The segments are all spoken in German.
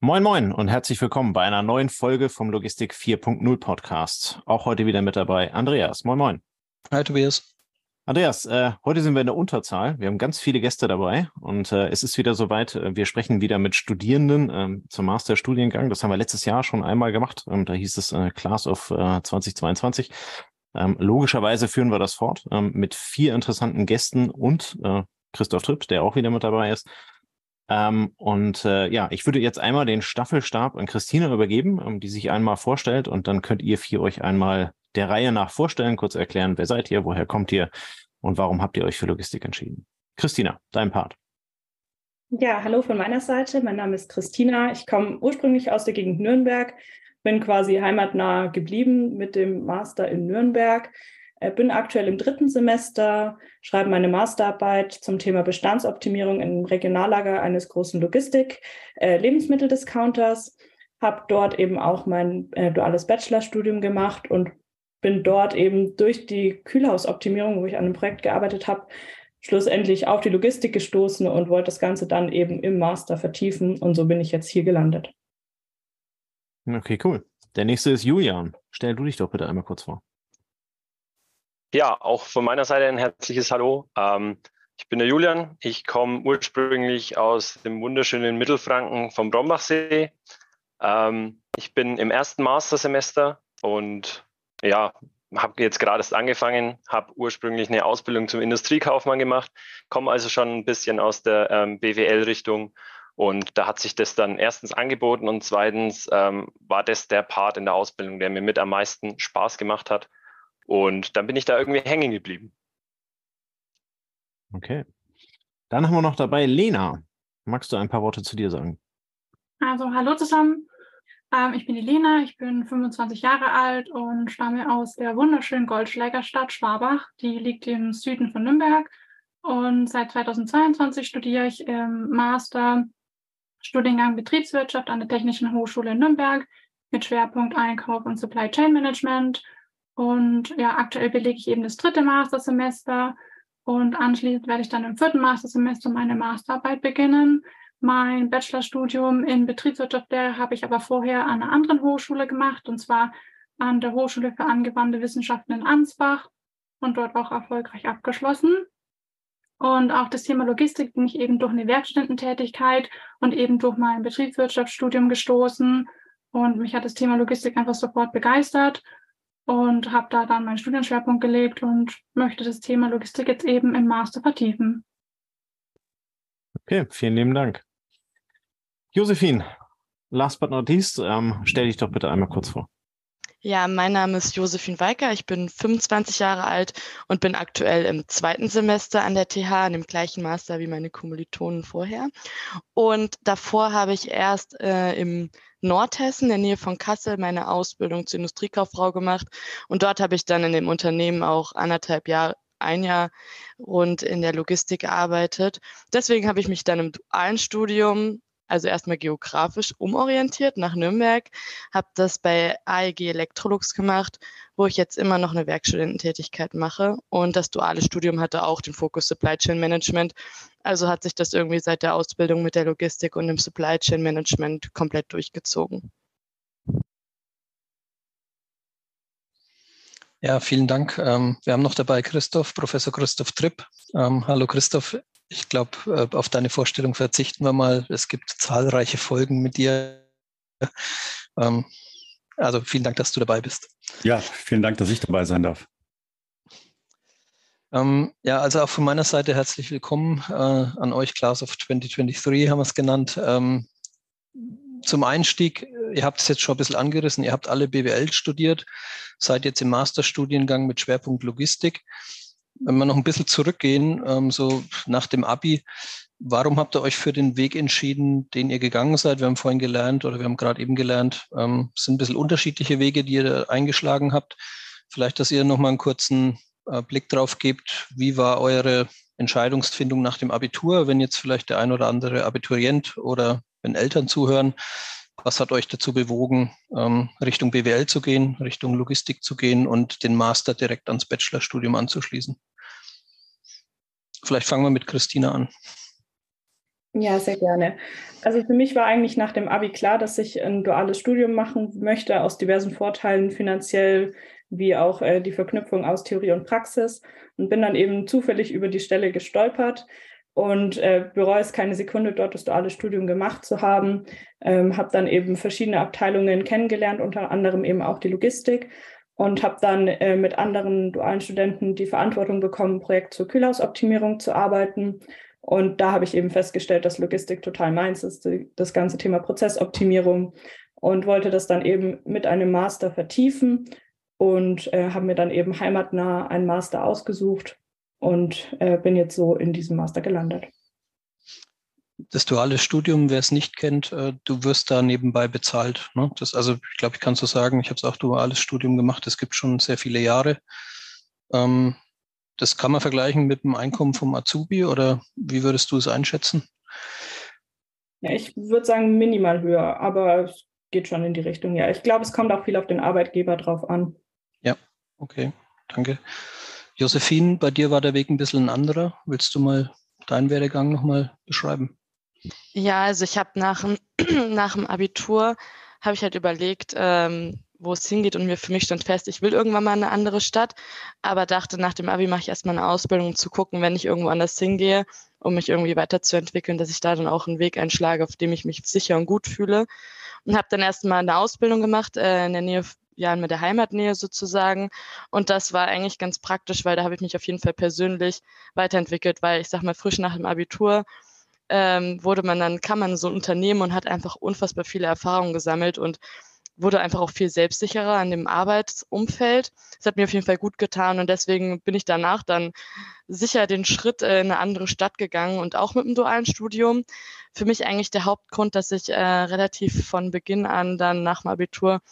Moin Moin und herzlich willkommen bei einer neuen Folge vom Logistik 4.0 Podcast. Auch heute wieder mit dabei Andreas. Moin Moin. Hi Tobias. Andreas, äh, heute sind wir in der Unterzahl. Wir haben ganz viele Gäste dabei und äh, es ist wieder soweit. Äh, wir sprechen wieder mit Studierenden ähm, zum Masterstudiengang. Das haben wir letztes Jahr schon einmal gemacht. Ähm, da hieß es äh, Class of 2022. Äh, ähm, logischerweise führen wir das fort ähm, mit vier interessanten Gästen und äh, Christoph Tripp, der auch wieder mit dabei ist. Ähm, und äh, ja, ich würde jetzt einmal den Staffelstab an Christine übergeben, ähm, die sich einmal vorstellt und dann könnt ihr vier euch einmal der Reihe nach vorstellen, kurz erklären, wer seid ihr, woher kommt ihr und warum habt ihr euch für Logistik entschieden. Christina, dein Part. Ja, hallo von meiner Seite. Mein Name ist Christina. Ich komme ursprünglich aus der Gegend Nürnberg, bin quasi heimatnah geblieben mit dem Master in Nürnberg bin aktuell im dritten Semester, schreibe meine Masterarbeit zum Thema Bestandsoptimierung im Regionallager eines großen Logistik-Lebensmitteldiscounters. Äh, habe dort eben auch mein äh, duales Bachelorstudium gemacht und bin dort eben durch die Kühlhausoptimierung, wo ich an einem Projekt gearbeitet habe, schlussendlich auf die Logistik gestoßen und wollte das Ganze dann eben im Master vertiefen. Und so bin ich jetzt hier gelandet. Okay, cool. Der nächste ist Julian. Stell du dich doch bitte einmal kurz vor. Ja, auch von meiner Seite ein herzliches Hallo. Ähm, ich bin der Julian. Ich komme ursprünglich aus dem wunderschönen Mittelfranken vom Brombachsee. Ähm, ich bin im ersten Mastersemester und ja, habe jetzt gerade erst angefangen, habe ursprünglich eine Ausbildung zum Industriekaufmann gemacht, komme also schon ein bisschen aus der ähm, BWL-Richtung und da hat sich das dann erstens angeboten und zweitens ähm, war das der Part in der Ausbildung, der mir mit am meisten Spaß gemacht hat. Und dann bin ich da irgendwie hängen geblieben. Okay. Dann haben wir noch dabei Lena. Magst du ein paar Worte zu dir sagen? Also, hallo zusammen. Ähm, ich bin die Lena, ich bin 25 Jahre alt und stamme aus der wunderschönen Goldschlägerstadt Schwabach. Die liegt im Süden von Nürnberg. Und seit 2022 studiere ich im Master Studiengang Betriebswirtschaft an der Technischen Hochschule in Nürnberg mit Schwerpunkt Einkauf und Supply Chain Management und ja, aktuell belege ich eben das dritte Mastersemester und anschließend werde ich dann im vierten Mastersemester meine Masterarbeit beginnen. Mein Bachelorstudium in Betriebswirtschaft habe ich aber vorher an einer anderen Hochschule gemacht, und zwar an der Hochschule für angewandte Wissenschaften in Ansbach und dort auch erfolgreich abgeschlossen. Und auch das Thema Logistik bin ich eben durch eine Werkstudententätigkeit und eben durch mein Betriebswirtschaftsstudium gestoßen. Und mich hat das Thema Logistik einfach sofort begeistert und habe da dann meinen Studienschwerpunkt gelegt und möchte das Thema Logistik jetzt eben im Master vertiefen. Okay, vielen lieben Dank. Josephine, last but not least, ähm, stell dich doch bitte einmal kurz vor. Ja, mein Name ist Josephine Weiker, ich bin 25 Jahre alt und bin aktuell im zweiten Semester an der TH, an dem gleichen Master wie meine Kommilitonen vorher. Und davor habe ich erst äh, im Nordhessen, in der Nähe von Kassel, meine Ausbildung zur Industriekauffrau gemacht. Und dort habe ich dann in dem Unternehmen auch anderthalb Jahre, ein Jahr rund in der Logistik gearbeitet. Deswegen habe ich mich dann im dualen Studium also erstmal geografisch umorientiert nach Nürnberg, habe das bei AEG Electrolux gemacht, wo ich jetzt immer noch eine Werkstudententätigkeit mache. Und das duale Studium hatte auch den Fokus Supply Chain Management. Also hat sich das irgendwie seit der Ausbildung mit der Logistik und dem Supply Chain Management komplett durchgezogen. Ja, vielen Dank. Ähm, wir haben noch dabei Christoph, Professor Christoph Tripp. Ähm, hallo Christoph, ich glaube, äh, auf deine Vorstellung verzichten wir mal. Es gibt zahlreiche Folgen mit dir. Ähm, also vielen Dank, dass du dabei bist. Ja, vielen Dank, dass ich dabei sein darf. Ähm, ja, also auch von meiner Seite herzlich willkommen äh, an euch, Class of 2023 haben wir es genannt. Ähm, zum Einstieg, ihr habt es jetzt schon ein bisschen angerissen, ihr habt alle BWL studiert, seid jetzt im Masterstudiengang mit Schwerpunkt Logistik wenn wir noch ein bisschen zurückgehen, ähm, so nach dem Abi, warum habt ihr euch für den Weg entschieden, den ihr gegangen seid? Wir haben vorhin gelernt oder wir haben gerade eben gelernt, ähm, es sind ein bisschen unterschiedliche Wege, die ihr eingeschlagen habt. Vielleicht, dass ihr noch mal einen kurzen äh, Blick drauf gebt, wie war eure Entscheidungsfindung nach dem Abitur, wenn jetzt vielleicht der ein oder andere Abiturient oder wenn Eltern zuhören, was hat euch dazu bewogen, ähm, Richtung BWL zu gehen, Richtung Logistik zu gehen und den Master direkt ans Bachelorstudium anzuschließen? Vielleicht fangen wir mit Christina an. Ja, sehr gerne. Also für mich war eigentlich nach dem Abi klar, dass ich ein duales Studium machen möchte, aus diversen Vorteilen finanziell, wie auch äh, die Verknüpfung aus Theorie und Praxis. Und bin dann eben zufällig über die Stelle gestolpert und äh, bereue es keine Sekunde, dort das duale Studium gemacht zu haben. Ähm, habe dann eben verschiedene Abteilungen kennengelernt, unter anderem eben auch die Logistik und habe dann äh, mit anderen dualen Studenten die Verantwortung bekommen, Projekt zur Kühlhausoptimierung zu arbeiten. Und da habe ich eben festgestellt, dass Logistik total meins ist, das ganze Thema Prozessoptimierung und wollte das dann eben mit einem Master vertiefen und äh, habe mir dann eben heimatnah einen Master ausgesucht und äh, bin jetzt so in diesem Master gelandet. Das duale Studium, wer es nicht kennt, äh, du wirst da nebenbei bezahlt. Ne? Das, also ich glaube, ich kann so sagen, ich habe es auch duales Studium gemacht, es gibt schon sehr viele Jahre. Ähm, das kann man vergleichen mit dem Einkommen vom Azubi oder wie würdest du es einschätzen? Ja, ich würde sagen minimal höher, aber es geht schon in die Richtung. Ja, ich glaube, es kommt auch viel auf den Arbeitgeber drauf an. Ja, okay, danke. Josephine, bei dir war der Weg ein bisschen ein anderer. Willst du mal deinen Werdegang nochmal beschreiben? Ja, also ich habe nach, nach dem Abitur, habe ich halt überlegt, ähm, wo es hingeht und mir für mich stand fest, ich will irgendwann mal in eine andere Stadt, aber dachte, nach dem Abi mache ich erstmal eine Ausbildung, um zu gucken, wenn ich irgendwo anders hingehe, um mich irgendwie weiterzuentwickeln, dass ich da dann auch einen Weg einschlage, auf dem ich mich sicher und gut fühle. Und habe dann erstmal eine Ausbildung gemacht äh, in der Nähe ja, mit der Heimatnähe sozusagen. Und das war eigentlich ganz praktisch, weil da habe ich mich auf jeden Fall persönlich weiterentwickelt, weil ich sag mal, frisch nach dem Abitur ähm, wurde man dann, kann man so ein Unternehmen und hat einfach unfassbar viele Erfahrungen gesammelt und wurde einfach auch viel selbstsicherer an dem Arbeitsumfeld. Das hat mir auf jeden Fall gut getan und deswegen bin ich danach dann sicher den Schritt in eine andere Stadt gegangen und auch mit dem dualen Studium. Für mich eigentlich der Hauptgrund, dass ich äh, relativ von Beginn an dann nach dem Abitur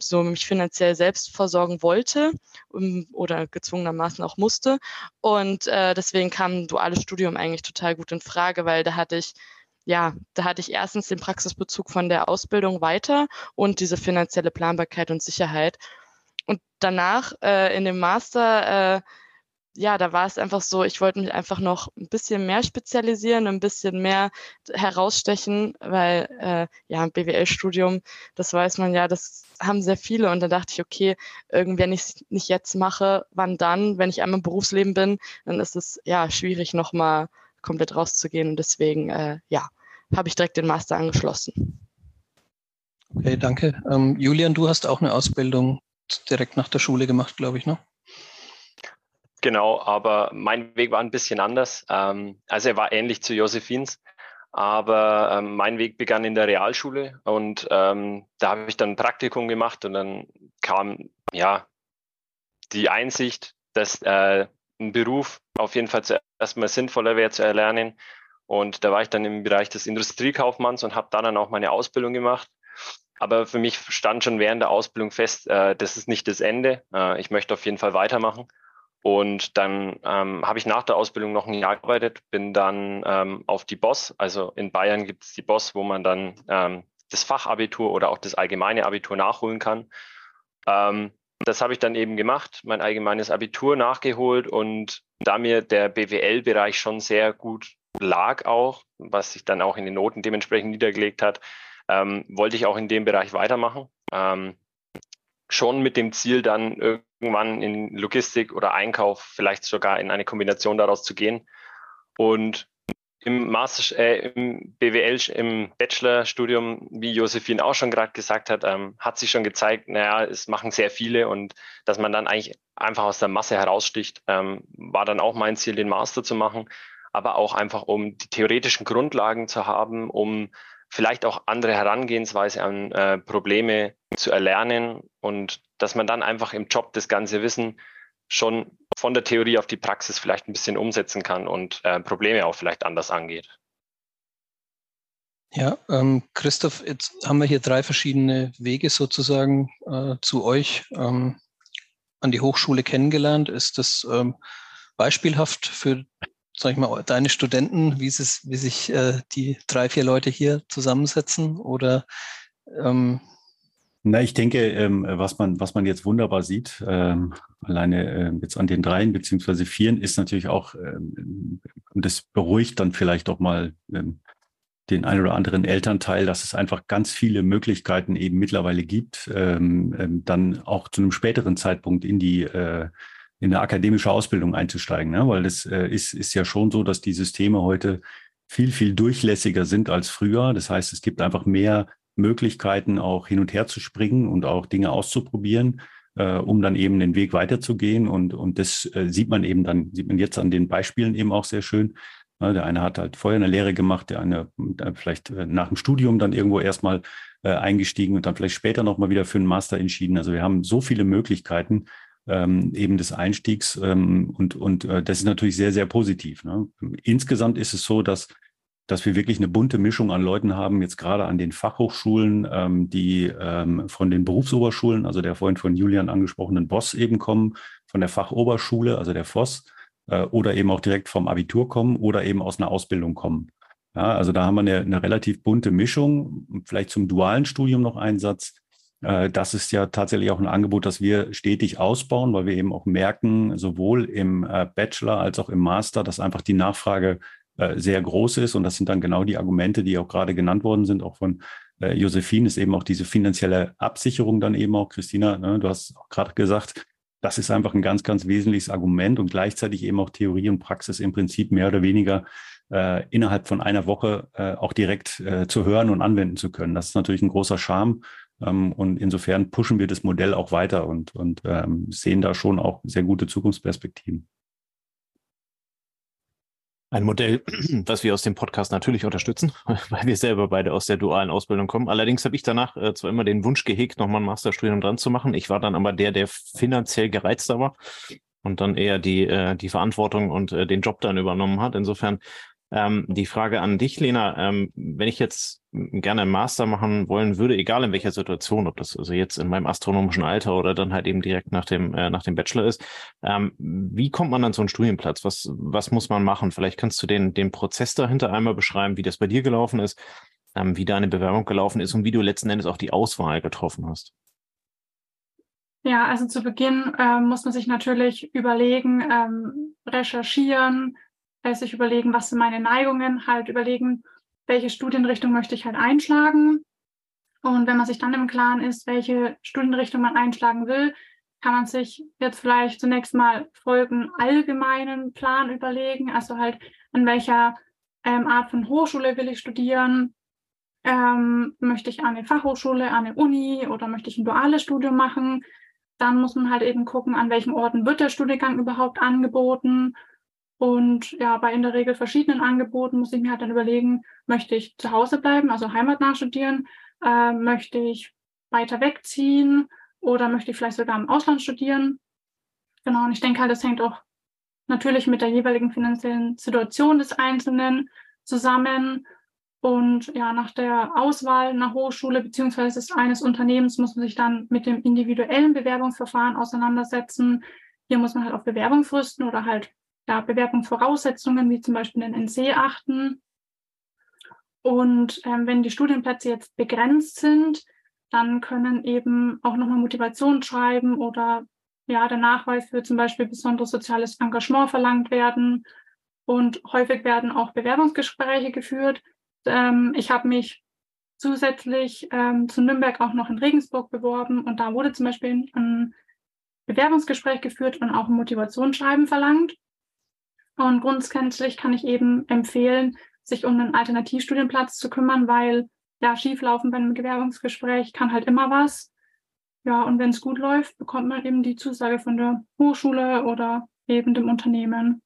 so mich finanziell selbst versorgen wollte oder gezwungenermaßen auch musste. Und äh, deswegen kam ein duales Studium eigentlich total gut in Frage, weil da hatte ich ja, da hatte ich erstens den Praxisbezug von der Ausbildung weiter und diese finanzielle Planbarkeit und Sicherheit. Und danach äh, in dem Master äh, ja, da war es einfach so, ich wollte mich einfach noch ein bisschen mehr spezialisieren, ein bisschen mehr herausstechen, weil äh, ja, ein BWL-Studium, das weiß man ja, das haben sehr viele. Und da dachte ich, okay, irgendwie, wenn ich es nicht jetzt mache, wann dann? Wenn ich einmal im Berufsleben bin, dann ist es ja schwierig, nochmal komplett rauszugehen. Und deswegen, äh, ja, habe ich direkt den Master angeschlossen. Okay, danke. Ähm, Julian, du hast auch eine Ausbildung direkt nach der Schule gemacht, glaube ich, ne? Genau, aber mein Weg war ein bisschen anders. Ähm, also er war ähnlich zu Josephins, aber ähm, mein Weg begann in der Realschule und ähm, da habe ich dann ein Praktikum gemacht und dann kam ja die Einsicht, dass äh, ein Beruf auf jeden Fall zuerst mal sinnvoller wäre zu erlernen. Und da war ich dann im Bereich des Industriekaufmanns und habe da dann auch meine Ausbildung gemacht. Aber für mich stand schon während der Ausbildung fest, äh, das ist nicht das Ende. Äh, ich möchte auf jeden Fall weitermachen. Und dann ähm, habe ich nach der Ausbildung noch ein Jahr gearbeitet, bin dann ähm, auf die BOS, also in Bayern gibt es die BOS, wo man dann ähm, das Fachabitur oder auch das allgemeine Abitur nachholen kann. Ähm, das habe ich dann eben gemacht, mein allgemeines Abitur nachgeholt und da mir der BWL-Bereich schon sehr gut lag auch, was sich dann auch in den Noten dementsprechend niedergelegt hat, ähm, wollte ich auch in dem Bereich weitermachen. Ähm, schon mit dem Ziel, dann irgendwann in Logistik oder Einkauf, vielleicht sogar in eine Kombination daraus zu gehen. Und im Master, äh, im BWL, im Bachelorstudium, wie Josephine auch schon gerade gesagt hat, ähm, hat sich schon gezeigt, naja, es machen sehr viele und dass man dann eigentlich einfach aus der Masse heraussticht, ähm, war dann auch mein Ziel, den Master zu machen, aber auch einfach, um die theoretischen Grundlagen zu haben, um vielleicht auch andere Herangehensweise an äh, Probleme zu erlernen und dass man dann einfach im Job das ganze Wissen schon von der Theorie auf die Praxis vielleicht ein bisschen umsetzen kann und äh, Probleme auch vielleicht anders angeht. Ja, ähm, Christoph, jetzt haben wir hier drei verschiedene Wege sozusagen äh, zu euch ähm, an die Hochschule kennengelernt. Ist das ähm, beispielhaft für sag ich mal, deine Studenten, wie, es, wie sich äh, die drei, vier Leute hier zusammensetzen? Oder ähm na, ich denke, ähm, was man, was man jetzt wunderbar sieht, ähm, alleine äh, jetzt an den dreien beziehungsweise vieren, ist natürlich auch, ähm, und das beruhigt dann vielleicht auch mal ähm, den ein oder anderen Elternteil, dass es einfach ganz viele Möglichkeiten eben mittlerweile gibt, ähm, ähm, dann auch zu einem späteren Zeitpunkt in die äh, in eine akademische Ausbildung einzusteigen, ne? weil das äh, ist, ist ja schon so, dass die Systeme heute viel, viel durchlässiger sind als früher. Das heißt, es gibt einfach mehr Möglichkeiten, auch hin und her zu springen und auch Dinge auszuprobieren, äh, um dann eben den Weg weiterzugehen. Und, und das äh, sieht man eben dann, sieht man jetzt an den Beispielen eben auch sehr schön. Ja, der eine hat halt vorher eine Lehre gemacht, der eine vielleicht äh, nach dem Studium dann irgendwo erstmal äh, eingestiegen und dann vielleicht später nochmal wieder für einen Master entschieden. Also wir haben so viele Möglichkeiten, ähm, eben des Einstiegs. Ähm, und und äh, das ist natürlich sehr, sehr positiv. Ne? Insgesamt ist es so, dass dass wir wirklich eine bunte Mischung an Leuten haben, jetzt gerade an den Fachhochschulen, ähm, die ähm, von den Berufsoberschulen, also der vorhin von Julian angesprochenen Boss eben kommen, von der Fachoberschule, also der FOS, äh, oder eben auch direkt vom Abitur kommen oder eben aus einer Ausbildung kommen. Ja, also da haben wir eine, eine relativ bunte Mischung. Vielleicht zum dualen Studium noch ein Satz. Äh, das ist ja tatsächlich auch ein Angebot, das wir stetig ausbauen, weil wir eben auch merken, sowohl im äh, Bachelor als auch im Master, dass einfach die Nachfrage äh, sehr groß ist. Und das sind dann genau die Argumente, die auch gerade genannt worden sind, auch von Josephine, ist eben auch diese finanzielle Absicherung dann eben auch. Christina, ne, du hast auch gerade gesagt, das ist einfach ein ganz, ganz wesentliches Argument und gleichzeitig eben auch Theorie und Praxis im Prinzip mehr oder weniger innerhalb von einer Woche auch direkt zu hören und anwenden zu können. Das ist natürlich ein großer Charme und insofern pushen wir das Modell auch weiter und, und ähm, sehen da schon auch sehr gute Zukunftsperspektiven. Ein Modell, was wir aus dem Podcast natürlich unterstützen, weil wir selber beide aus der dualen Ausbildung kommen. Allerdings habe ich danach äh, zwar immer den Wunsch gehegt, nochmal ein Masterstudium dran zu machen. Ich war dann aber der, der finanziell gereizter war und dann eher die, äh, die Verantwortung und äh, den Job dann übernommen hat. Insofern ähm, die Frage an dich, Lena, ähm, wenn ich jetzt gerne einen Master machen wollen würde, egal in welcher Situation, ob das also jetzt in meinem astronomischen Alter oder dann halt eben direkt nach dem, äh, nach dem Bachelor ist, ähm, wie kommt man an so einen Studienplatz? Was, was muss man machen? Vielleicht kannst du den, den Prozess dahinter einmal beschreiben, wie das bei dir gelaufen ist, ähm, wie deine Bewerbung gelaufen ist und wie du letzten Endes auch die Auswahl getroffen hast. Ja, also zu Beginn äh, muss man sich natürlich überlegen, ähm, recherchieren, äh, sich überlegen, was sind meine Neigungen, halt überlegen, welche Studienrichtung möchte ich halt einschlagen. Und wenn man sich dann im Klaren ist, welche Studienrichtung man einschlagen will, kann man sich jetzt vielleicht zunächst mal folgenden allgemeinen Plan überlegen, also halt an welcher ähm, Art von Hochschule will ich studieren, ähm, möchte ich eine Fachhochschule, eine Uni oder möchte ich ein duales Studium machen. Dann muss man halt eben gucken, an welchen Orten wird der Studiengang überhaupt angeboten und ja, bei in der Regel verschiedenen Angeboten muss ich mir halt dann überlegen, möchte ich zu Hause bleiben, also heimatnah studieren, äh, möchte ich weiter wegziehen oder möchte ich vielleicht sogar im Ausland studieren. Genau, und ich denke halt, das hängt auch natürlich mit der jeweiligen finanziellen Situation des Einzelnen zusammen. Und ja, nach der Auswahl einer Hochschule beziehungsweise eines Unternehmens muss man sich dann mit dem individuellen Bewerbungsverfahren auseinandersetzen. Hier muss man halt auf Bewerbungsfristen oder halt ja, Bewerbungsvoraussetzungen wie zum Beispiel den NC achten. Und ähm, wenn die Studienplätze jetzt begrenzt sind, dann können eben auch nochmal Motivation schreiben oder ja, der Nachweis für zum Beispiel besonderes soziales Engagement verlangt werden. Und häufig werden auch Bewerbungsgespräche geführt. Ähm, ich habe mich zusätzlich ähm, zu Nürnberg auch noch in Regensburg beworben und da wurde zum Beispiel ein Bewerbungsgespräch geführt und auch ein Motivationsschreiben verlangt. Und grundsätzlich kann ich eben empfehlen, sich um einen Alternativstudienplatz zu kümmern, weil ja, schieflaufen bei einem Bewerbungsgespräch kann halt immer was. Ja, und wenn es gut läuft, bekommt man eben die Zusage von der Hochschule oder eben dem Unternehmen.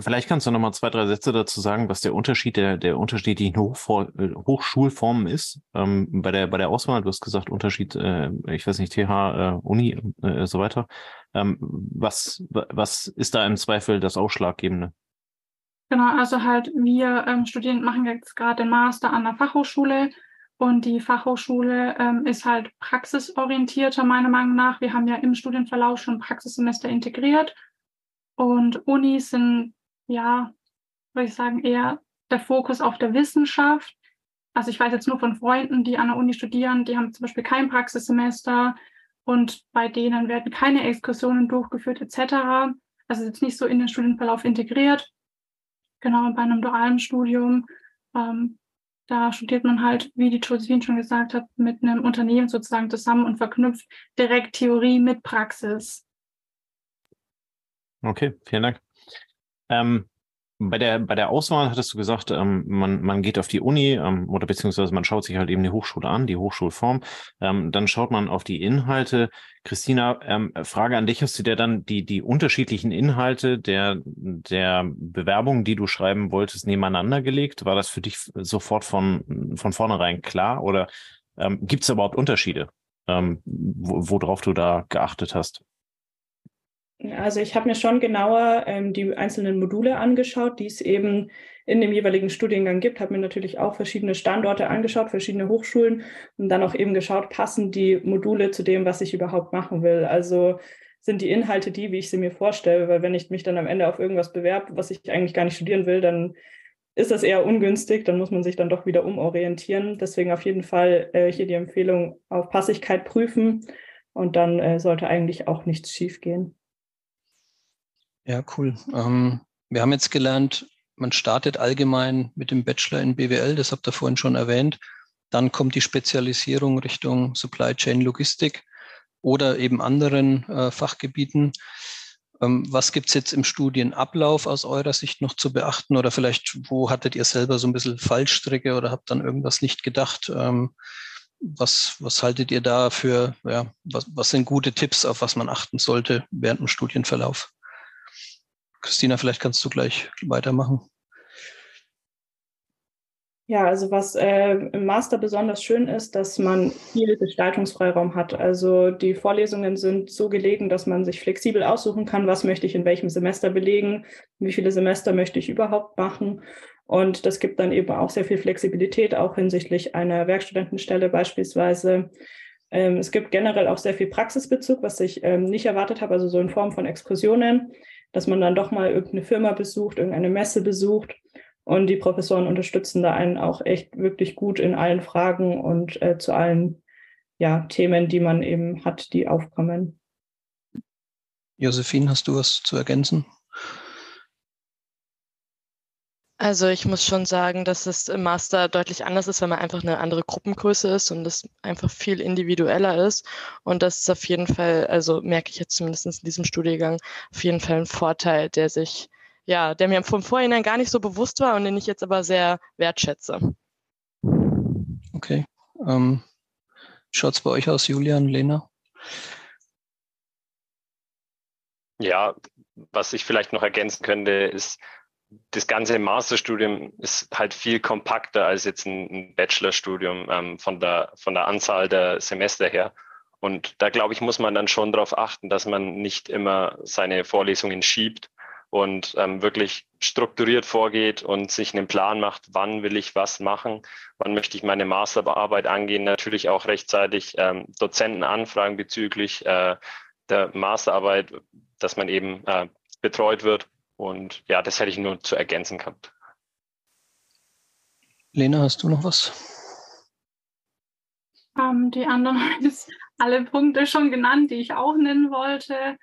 Vielleicht kannst du noch mal zwei, drei Sätze dazu sagen, was der Unterschied der, der unterschiedlichen Hochvor Hochschulformen ist. Ähm, bei, der, bei der Auswahl, du hast gesagt, Unterschied, äh, ich weiß nicht, TH, äh, Uni, äh, so weiter. Ähm, was, was ist da im Zweifel das Ausschlaggebende? Genau, also halt wir ähm, Studierenden machen jetzt gerade den Master an der Fachhochschule und die Fachhochschule ähm, ist halt praxisorientierter meiner Meinung nach. Wir haben ja im Studienverlauf schon Praxissemester integriert und Unis sind, ja, würde ich sagen, eher der Fokus auf der Wissenschaft. Also ich weiß jetzt nur von Freunden, die an der Uni studieren, die haben zum Beispiel kein Praxissemester und bei denen werden keine Exkursionen durchgeführt etc. Also jetzt nicht so in den Studienverlauf integriert. Genau, bei einem dualen Studium, ähm, da studiert man halt, wie die Josephine schon gesagt hat, mit einem Unternehmen sozusagen zusammen und verknüpft direkt Theorie mit Praxis. Okay, vielen Dank. Ähm, bei der, bei der Auswahl hattest du gesagt, ähm, man, man geht auf die Uni ähm, oder beziehungsweise man schaut sich halt eben die Hochschule an, die Hochschulform. Ähm, dann schaut man auf die Inhalte. Christina, ähm, Frage an dich, hast du dir dann die, die unterschiedlichen Inhalte der, der Bewerbung, die du schreiben wolltest, nebeneinander gelegt? War das für dich sofort von, von vornherein klar oder ähm, gibt es überhaupt Unterschiede, ähm, worauf du da geachtet hast? Also ich habe mir schon genauer ähm, die einzelnen Module angeschaut, die es eben in dem jeweiligen Studiengang gibt, habe mir natürlich auch verschiedene Standorte angeschaut, verschiedene Hochschulen und dann auch eben geschaut, passen die Module zu dem, was ich überhaupt machen will. Also sind die Inhalte die, wie ich sie mir vorstelle, weil wenn ich mich dann am Ende auf irgendwas bewerbe, was ich eigentlich gar nicht studieren will, dann ist das eher ungünstig, dann muss man sich dann doch wieder umorientieren. Deswegen auf jeden Fall äh, hier die Empfehlung auf Passigkeit prüfen und dann äh, sollte eigentlich auch nichts schiefgehen. Ja, cool. Ähm, wir haben jetzt gelernt, man startet allgemein mit dem Bachelor in BWL, das habt ihr vorhin schon erwähnt. Dann kommt die Spezialisierung Richtung Supply Chain Logistik oder eben anderen äh, Fachgebieten. Ähm, was gibt's jetzt im Studienablauf aus eurer Sicht noch zu beachten? Oder vielleicht, wo hattet ihr selber so ein bisschen Fallstricke oder habt dann irgendwas nicht gedacht? Ähm, was, was haltet ihr da für, ja, was, was sind gute Tipps, auf was man achten sollte während dem Studienverlauf? Christina, vielleicht kannst du gleich weitermachen. Ja, also was äh, im Master besonders schön ist, dass man viel Gestaltungsfreiraum hat. Also die Vorlesungen sind so gelegen, dass man sich flexibel aussuchen kann, was möchte ich in welchem Semester belegen, wie viele Semester möchte ich überhaupt machen. Und das gibt dann eben auch sehr viel Flexibilität, auch hinsichtlich einer Werkstudentenstelle beispielsweise. Ähm, es gibt generell auch sehr viel Praxisbezug, was ich ähm, nicht erwartet habe, also so in Form von Exkursionen dass man dann doch mal irgendeine Firma besucht, irgendeine Messe besucht. Und die Professoren unterstützen da einen auch echt wirklich gut in allen Fragen und äh, zu allen ja, Themen, die man eben hat, die aufkommen. Josephine, hast du was zu ergänzen? Also ich muss schon sagen, dass es im Master deutlich anders ist, wenn man einfach eine andere Gruppengröße ist und es einfach viel individueller ist. Und das ist auf jeden Fall, also merke ich jetzt zumindest in diesem Studiengang, auf jeden Fall ein Vorteil, der sich, ja, der mir vom Vorhinein gar nicht so bewusst war und den ich jetzt aber sehr wertschätze. Okay. Ähm, Schaut es bei euch aus, Julian, Lena? Ja, was ich vielleicht noch ergänzen könnte, ist, das ganze Masterstudium ist halt viel kompakter als jetzt ein, Bachelorstudium ähm, von, der, von der Anzahl der Semester her. Und da glaube ich, muss man dann schon darauf achten, dass man nicht immer seine Vorlesungen schiebt und ähm, wirklich strukturiert vorgeht und sich einen Plan macht, wann will ich was machen, wann möchte ich meine Masterarbeit angehen, natürlich auch rechtzeitig ähm, Dozenten anfragen bezüglich äh, der Masterarbeit, dass man eben äh, betreut wird und ja, das hätte ich nur zu ergänzen gehabt. Lena, hast du noch was? Ähm, die anderen haben alle Punkte schon genannt, die ich auch nennen wollte.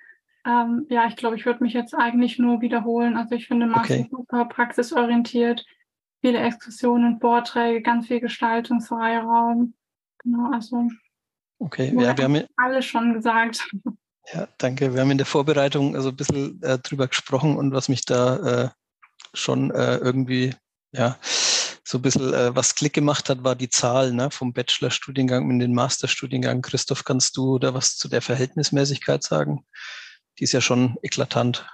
Ähm, ja, ich glaube, ich würde mich jetzt eigentlich nur wiederholen. Also ich finde Master okay. super praxisorientiert, viele Exkursionen, Vorträge, ganz viel Gestaltungsfreiraum. Genau, also okay, ja, wir haben alles schon gesagt. Ja, danke. Wir haben in der Vorbereitung also ein bisschen äh, drüber gesprochen und was mich da äh, schon äh, irgendwie, ja, so ein bisschen äh, was Klick gemacht hat, war die Zahl ne, vom Bachelorstudiengang in den Masterstudiengang. Christoph, kannst du da was zu der Verhältnismäßigkeit sagen? Die ist ja schon eklatant.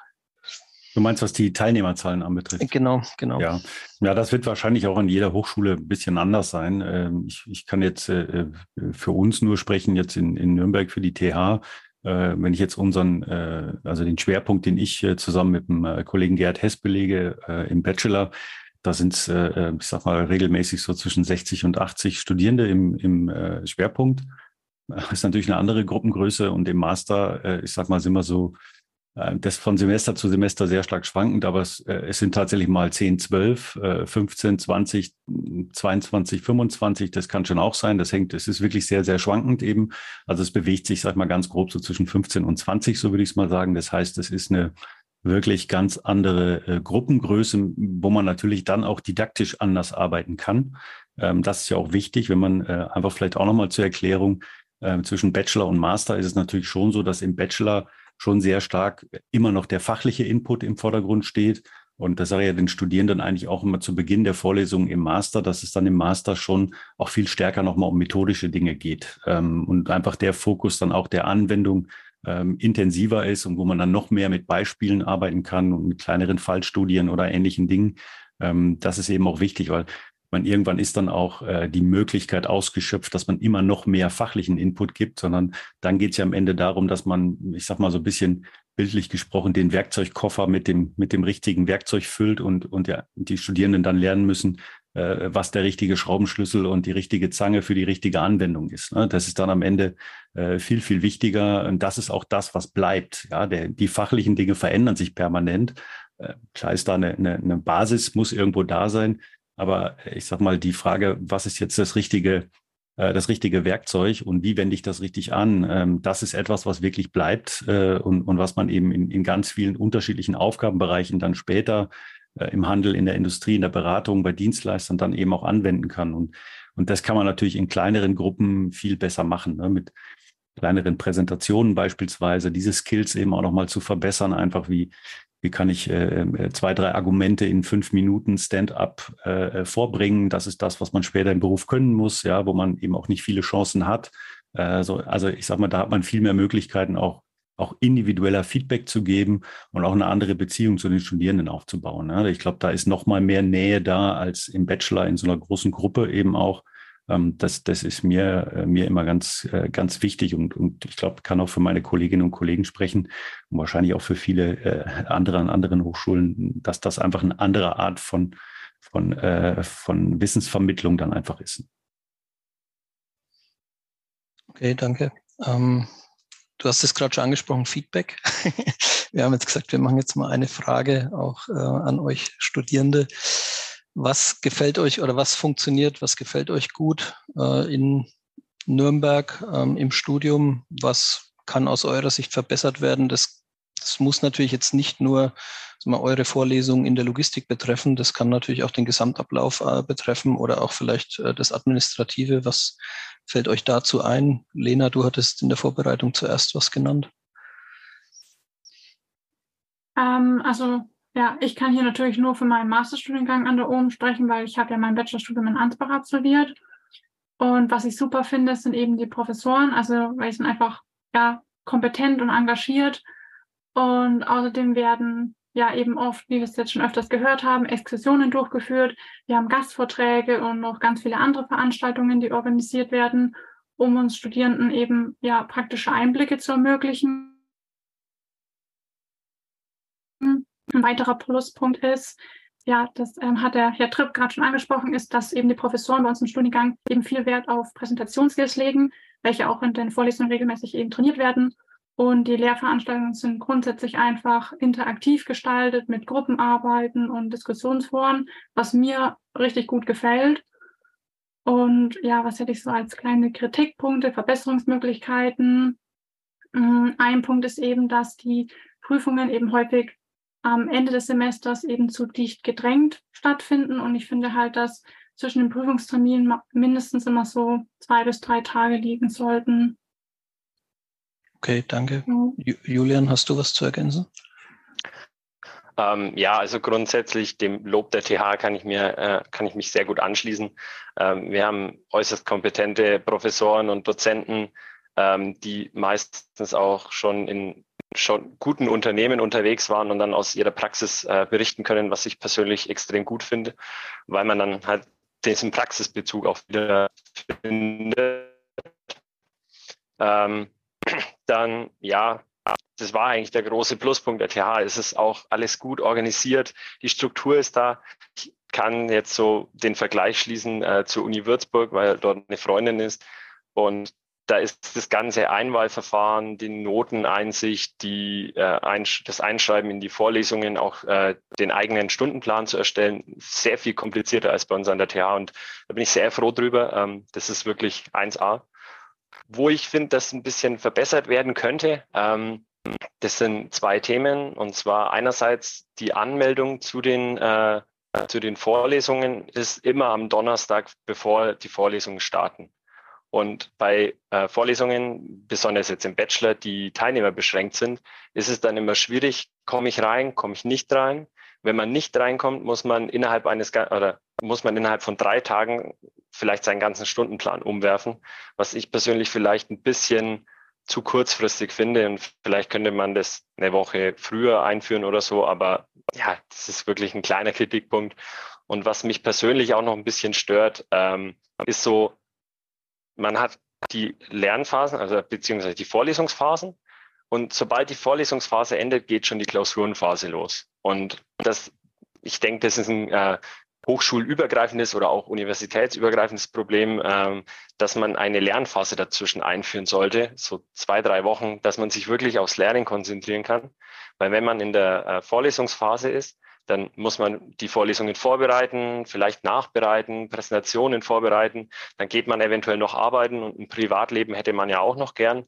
Du meinst, was die Teilnehmerzahlen anbetrifft? Genau, genau. Ja, ja das wird wahrscheinlich auch in jeder Hochschule ein bisschen anders sein. Ähm, ich, ich kann jetzt äh, für uns nur sprechen, jetzt in, in Nürnberg für die TH äh, wenn ich jetzt unseren, äh, also den Schwerpunkt, den ich äh, zusammen mit dem äh, Kollegen Gerd Hess belege äh, im Bachelor, da sind es, äh, ich sag mal, regelmäßig so zwischen 60 und 80 Studierende im, im Schwerpunkt. Das ist natürlich eine andere Gruppengröße und im Master, ich sag mal, sind wir so das von Semester zu Semester sehr stark schwankend, aber es, äh, es sind tatsächlich mal 10, 12, 15, 20, 22, 25, das kann schon auch sein. Das hängt, es ist wirklich sehr, sehr schwankend eben. Also es bewegt sich, sag mal, ganz grob so zwischen 15 und 20, so würde ich es mal sagen. Das heißt, es ist eine wirklich ganz andere äh, Gruppengröße, wo man natürlich dann auch didaktisch anders arbeiten kann. Ähm, das ist ja auch wichtig, wenn man äh, einfach vielleicht auch nochmal zur Erklärung äh, zwischen Bachelor und Master ist es natürlich schon so, dass im Bachelor schon sehr stark immer noch der fachliche Input im Vordergrund steht. Und das sage ich ja den Studierenden eigentlich auch immer zu Beginn der Vorlesung im Master, dass es dann im Master schon auch viel stärker nochmal um methodische Dinge geht. Ähm, und einfach der Fokus dann auch der Anwendung ähm, intensiver ist und wo man dann noch mehr mit Beispielen arbeiten kann und mit kleineren Fallstudien oder ähnlichen Dingen. Ähm, das ist eben auch wichtig, weil man irgendwann ist dann auch äh, die Möglichkeit ausgeschöpft, dass man immer noch mehr fachlichen Input gibt, sondern dann geht es ja am Ende darum, dass man, ich sag mal so ein bisschen bildlich gesprochen, den Werkzeugkoffer mit dem, mit dem richtigen Werkzeug füllt und, und ja, die Studierenden dann lernen müssen, äh, was der richtige Schraubenschlüssel und die richtige Zange für die richtige Anwendung ist. Ne? Das ist dann am Ende äh, viel, viel wichtiger. Und das ist auch das, was bleibt. Ja, der, die fachlichen Dinge verändern sich permanent. Äh, klar ist da eine, eine, eine Basis, muss irgendwo da sein. Aber ich sag mal, die Frage, was ist jetzt das richtige, äh, das richtige Werkzeug und wie wende ich das richtig an, ähm, das ist etwas, was wirklich bleibt äh, und, und was man eben in, in ganz vielen unterschiedlichen Aufgabenbereichen dann später äh, im Handel, in der Industrie, in der Beratung, bei Dienstleistern dann eben auch anwenden kann. Und, und das kann man natürlich in kleineren Gruppen viel besser machen, ne? mit kleineren Präsentationen beispielsweise, diese Skills eben auch nochmal zu verbessern, einfach wie, wie kann ich äh, äh, zwei, drei Argumente in fünf Minuten Stand-up äh, vorbringen. Das ist das, was man später im Beruf können muss, ja, wo man eben auch nicht viele Chancen hat. Äh, so, also ich sag mal, da hat man viel mehr Möglichkeiten, auch, auch individueller Feedback zu geben und auch eine andere Beziehung zu den Studierenden aufzubauen. Ja. Ich glaube, da ist noch mal mehr Nähe da als im Bachelor in so einer großen Gruppe eben auch. Ähm, das, das ist mir, äh, mir immer ganz, äh, ganz wichtig und, und ich glaube, kann auch für meine Kolleginnen und Kollegen sprechen und wahrscheinlich auch für viele äh, andere an anderen Hochschulen, dass das einfach eine andere Art von, von, von Wissensvermittlung dann einfach ist. Okay, danke. Ähm, du hast es gerade schon angesprochen, Feedback. wir haben jetzt gesagt, wir machen jetzt mal eine Frage auch äh, an euch Studierende. Was gefällt euch oder was funktioniert, was gefällt euch gut äh, in Nürnberg ähm, im Studium? Was kann aus eurer Sicht verbessert werden? Das, das muss natürlich jetzt nicht nur mal, eure Vorlesungen in der Logistik betreffen, das kann natürlich auch den Gesamtablauf äh, betreffen oder auch vielleicht äh, das Administrative. Was fällt euch dazu ein? Lena, du hattest in der Vorbereitung zuerst was genannt. Ähm, also ja, ich kann hier natürlich nur für meinen Masterstudiengang an der OM sprechen, weil ich habe ja mein Bachelorstudium in Ansbach absolviert. Und was ich super finde, sind eben die Professoren, also weil sie sind einfach ja kompetent und engagiert. Und außerdem werden ja eben oft, wie wir es jetzt schon öfters gehört haben, Exkursionen durchgeführt. Wir haben Gastvorträge und noch ganz viele andere Veranstaltungen, die organisiert werden, um uns Studierenden eben ja praktische Einblicke zu ermöglichen Ein weiterer Pluspunkt ist, ja, das ähm, hat der Herr Tripp gerade schon angesprochen, ist, dass eben die Professoren bei uns im Studiengang eben viel Wert auf Präsentationsskills legen, welche auch in den Vorlesungen regelmäßig eben trainiert werden. Und die Lehrveranstaltungen sind grundsätzlich einfach interaktiv gestaltet mit Gruppenarbeiten und Diskussionsforen, was mir richtig gut gefällt. Und ja, was hätte ich so als kleine Kritikpunkte, Verbesserungsmöglichkeiten? Mm, ein Punkt ist eben, dass die Prüfungen eben häufig am Ende des Semesters eben zu dicht gedrängt stattfinden. Und ich finde halt, dass zwischen den Prüfungsterminen mindestens immer so zwei bis drei Tage liegen sollten. Okay, danke. Ja. Julian, hast du was zu ergänzen? Ähm, ja, also grundsätzlich dem Lob der TH kann ich mir äh, kann ich mich sehr gut anschließen. Ähm, wir haben äußerst kompetente Professoren und Dozenten, ähm, die meistens auch schon in schon guten Unternehmen unterwegs waren und dann aus ihrer Praxis äh, berichten können, was ich persönlich extrem gut finde, weil man dann halt diesen Praxisbezug auch wieder findet. Ähm, dann, ja, das war eigentlich der große Pluspunkt der TH. Es ist auch alles gut organisiert, die Struktur ist da. Ich kann jetzt so den Vergleich schließen äh, zur Uni Würzburg, weil dort eine Freundin ist. Und da ist das ganze Einwahlverfahren, die Noteneinsicht, die, äh, das Einschreiben in die Vorlesungen, auch äh, den eigenen Stundenplan zu erstellen, sehr viel komplizierter als bei uns an der TH. Und da bin ich sehr froh drüber. Ähm, das ist wirklich 1A. Wo ich finde, dass ein bisschen verbessert werden könnte, ähm, das sind zwei Themen. Und zwar einerseits die Anmeldung zu den, äh, zu den Vorlesungen ist immer am Donnerstag, bevor die Vorlesungen starten. Und bei äh, Vorlesungen, besonders jetzt im Bachelor, die Teilnehmer beschränkt sind, ist es dann immer schwierig, komme ich rein, komme ich nicht rein. Wenn man nicht reinkommt, muss man innerhalb eines oder muss man innerhalb von drei Tagen vielleicht seinen ganzen Stundenplan umwerfen, was ich persönlich vielleicht ein bisschen zu kurzfristig finde und vielleicht könnte man das eine Woche früher einführen oder so, aber ja, das ist wirklich ein kleiner Kritikpunkt. Und was mich persönlich auch noch ein bisschen stört, ähm, ist so, man hat die Lernphasen, also beziehungsweise die Vorlesungsphasen. Und sobald die Vorlesungsphase endet, geht schon die Klausurenphase los. Und das, ich denke, das ist ein äh, hochschulübergreifendes oder auch universitätsübergreifendes Problem, ähm, dass man eine Lernphase dazwischen einführen sollte, so zwei, drei Wochen, dass man sich wirklich aufs Lernen konzentrieren kann. Weil wenn man in der äh, Vorlesungsphase ist, dann muss man die Vorlesungen vorbereiten, vielleicht nachbereiten, Präsentationen vorbereiten. Dann geht man eventuell noch arbeiten und ein Privatleben hätte man ja auch noch gern.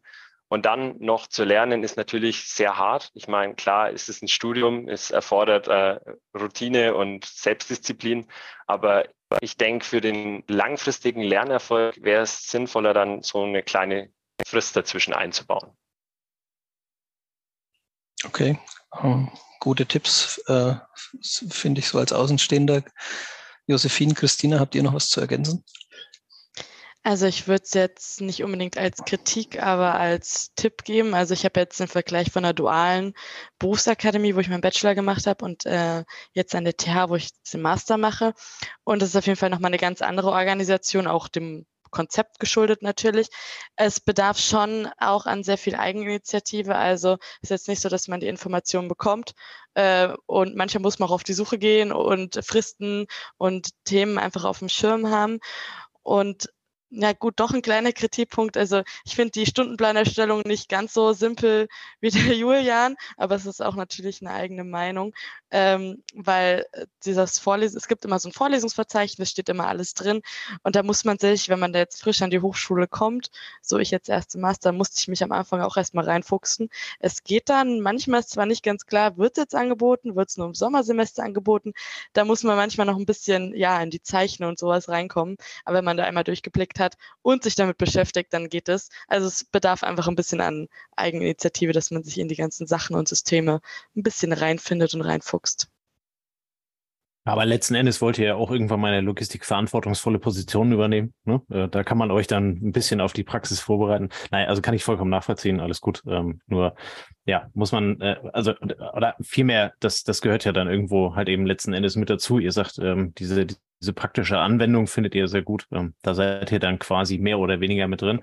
Und dann noch zu lernen ist natürlich sehr hart. Ich meine, klar, ist es ein Studium, es erfordert äh, Routine und Selbstdisziplin. Aber ich denke, für den langfristigen Lernerfolg wäre es sinnvoller, dann so eine kleine Frist dazwischen einzubauen. Okay, um, gute Tipps, äh, finde ich so als Außenstehender. Josephine, Christina, habt ihr noch was zu ergänzen? Also ich würde es jetzt nicht unbedingt als Kritik, aber als Tipp geben. Also ich habe jetzt den Vergleich von der dualen Berufsakademie, wo ich meinen Bachelor gemacht habe und äh, jetzt an der TH, wo ich den Master mache. Und das ist auf jeden Fall nochmal eine ganz andere Organisation, auch dem Konzept geschuldet natürlich. Es bedarf schon auch an sehr viel Eigeninitiative. Also ist jetzt nicht so, dass man die Informationen bekommt äh, und manchmal muss man auch auf die Suche gehen und Fristen und Themen einfach auf dem Schirm haben. Und ja gut, doch ein kleiner Kritikpunkt. Also ich finde die Stundenplanerstellung nicht ganz so simpel wie der Julian, aber es ist auch natürlich eine eigene Meinung, ähm, weil äh, dieses Vorlesen, es gibt immer so ein Vorlesungsverzeichnis, steht immer alles drin und da muss man sich, wenn man da jetzt frisch an die Hochschule kommt, so ich jetzt erste Master, musste ich mich am Anfang auch erstmal reinfuchsen. Es geht dann, manchmal ist zwar nicht ganz klar, wird es jetzt angeboten, wird es nur im Sommersemester angeboten, da muss man manchmal noch ein bisschen, ja, in die Zeichen und sowas reinkommen, aber wenn man da einmal durchgeblickt hat, hat und sich damit beschäftigt, dann geht es. Also es bedarf einfach ein bisschen an Eigeninitiative, dass man sich in die ganzen Sachen und Systeme ein bisschen reinfindet und reinfuchst. Aber letzten Endes wollt ihr ja auch irgendwann mal eine logistikverantwortungsvolle Position übernehmen. Ne? Äh, da kann man euch dann ein bisschen auf die Praxis vorbereiten. Naja, also kann ich vollkommen nachvollziehen, alles gut. Ähm, nur, ja, muss man, äh, also, oder vielmehr, das, das gehört ja dann irgendwo halt eben letzten Endes mit dazu. Ihr sagt, ähm, diese, diese praktische Anwendung findet ihr sehr gut. Ähm, da seid ihr dann quasi mehr oder weniger mit drin.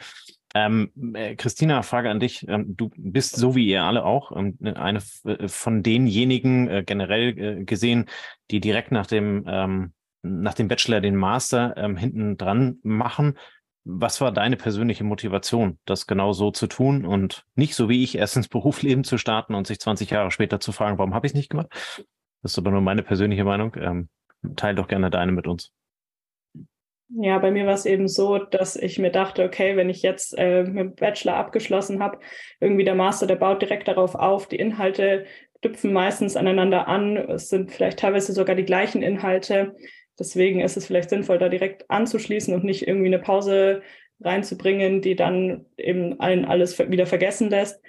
Ähm, äh, Christina, Frage an dich. Ähm, du bist so wie ihr alle auch ähm, eine äh, von denjenigen äh, generell gesehen, die direkt nach dem, ähm, nach dem Bachelor den Master hinten dran machen. Was war deine persönliche Motivation, das genau so zu tun und nicht so wie ich erst ins Berufsleben zu starten und sich 20 Jahre später zu fragen, warum habe ich es nicht gemacht? Das ist aber nur meine persönliche Meinung. Ähm, teil doch gerne deine mit uns. Ja, bei mir war es eben so, dass ich mir dachte, okay, wenn ich jetzt äh, mit Bachelor abgeschlossen habe, irgendwie der Master, der baut direkt darauf auf, die Inhalte knüpfen meistens aneinander an, es sind vielleicht teilweise sogar die gleichen Inhalte. Deswegen ist es vielleicht sinnvoll, da direkt anzuschließen und nicht irgendwie eine Pause reinzubringen, die dann eben allen alles wieder vergessen lässt.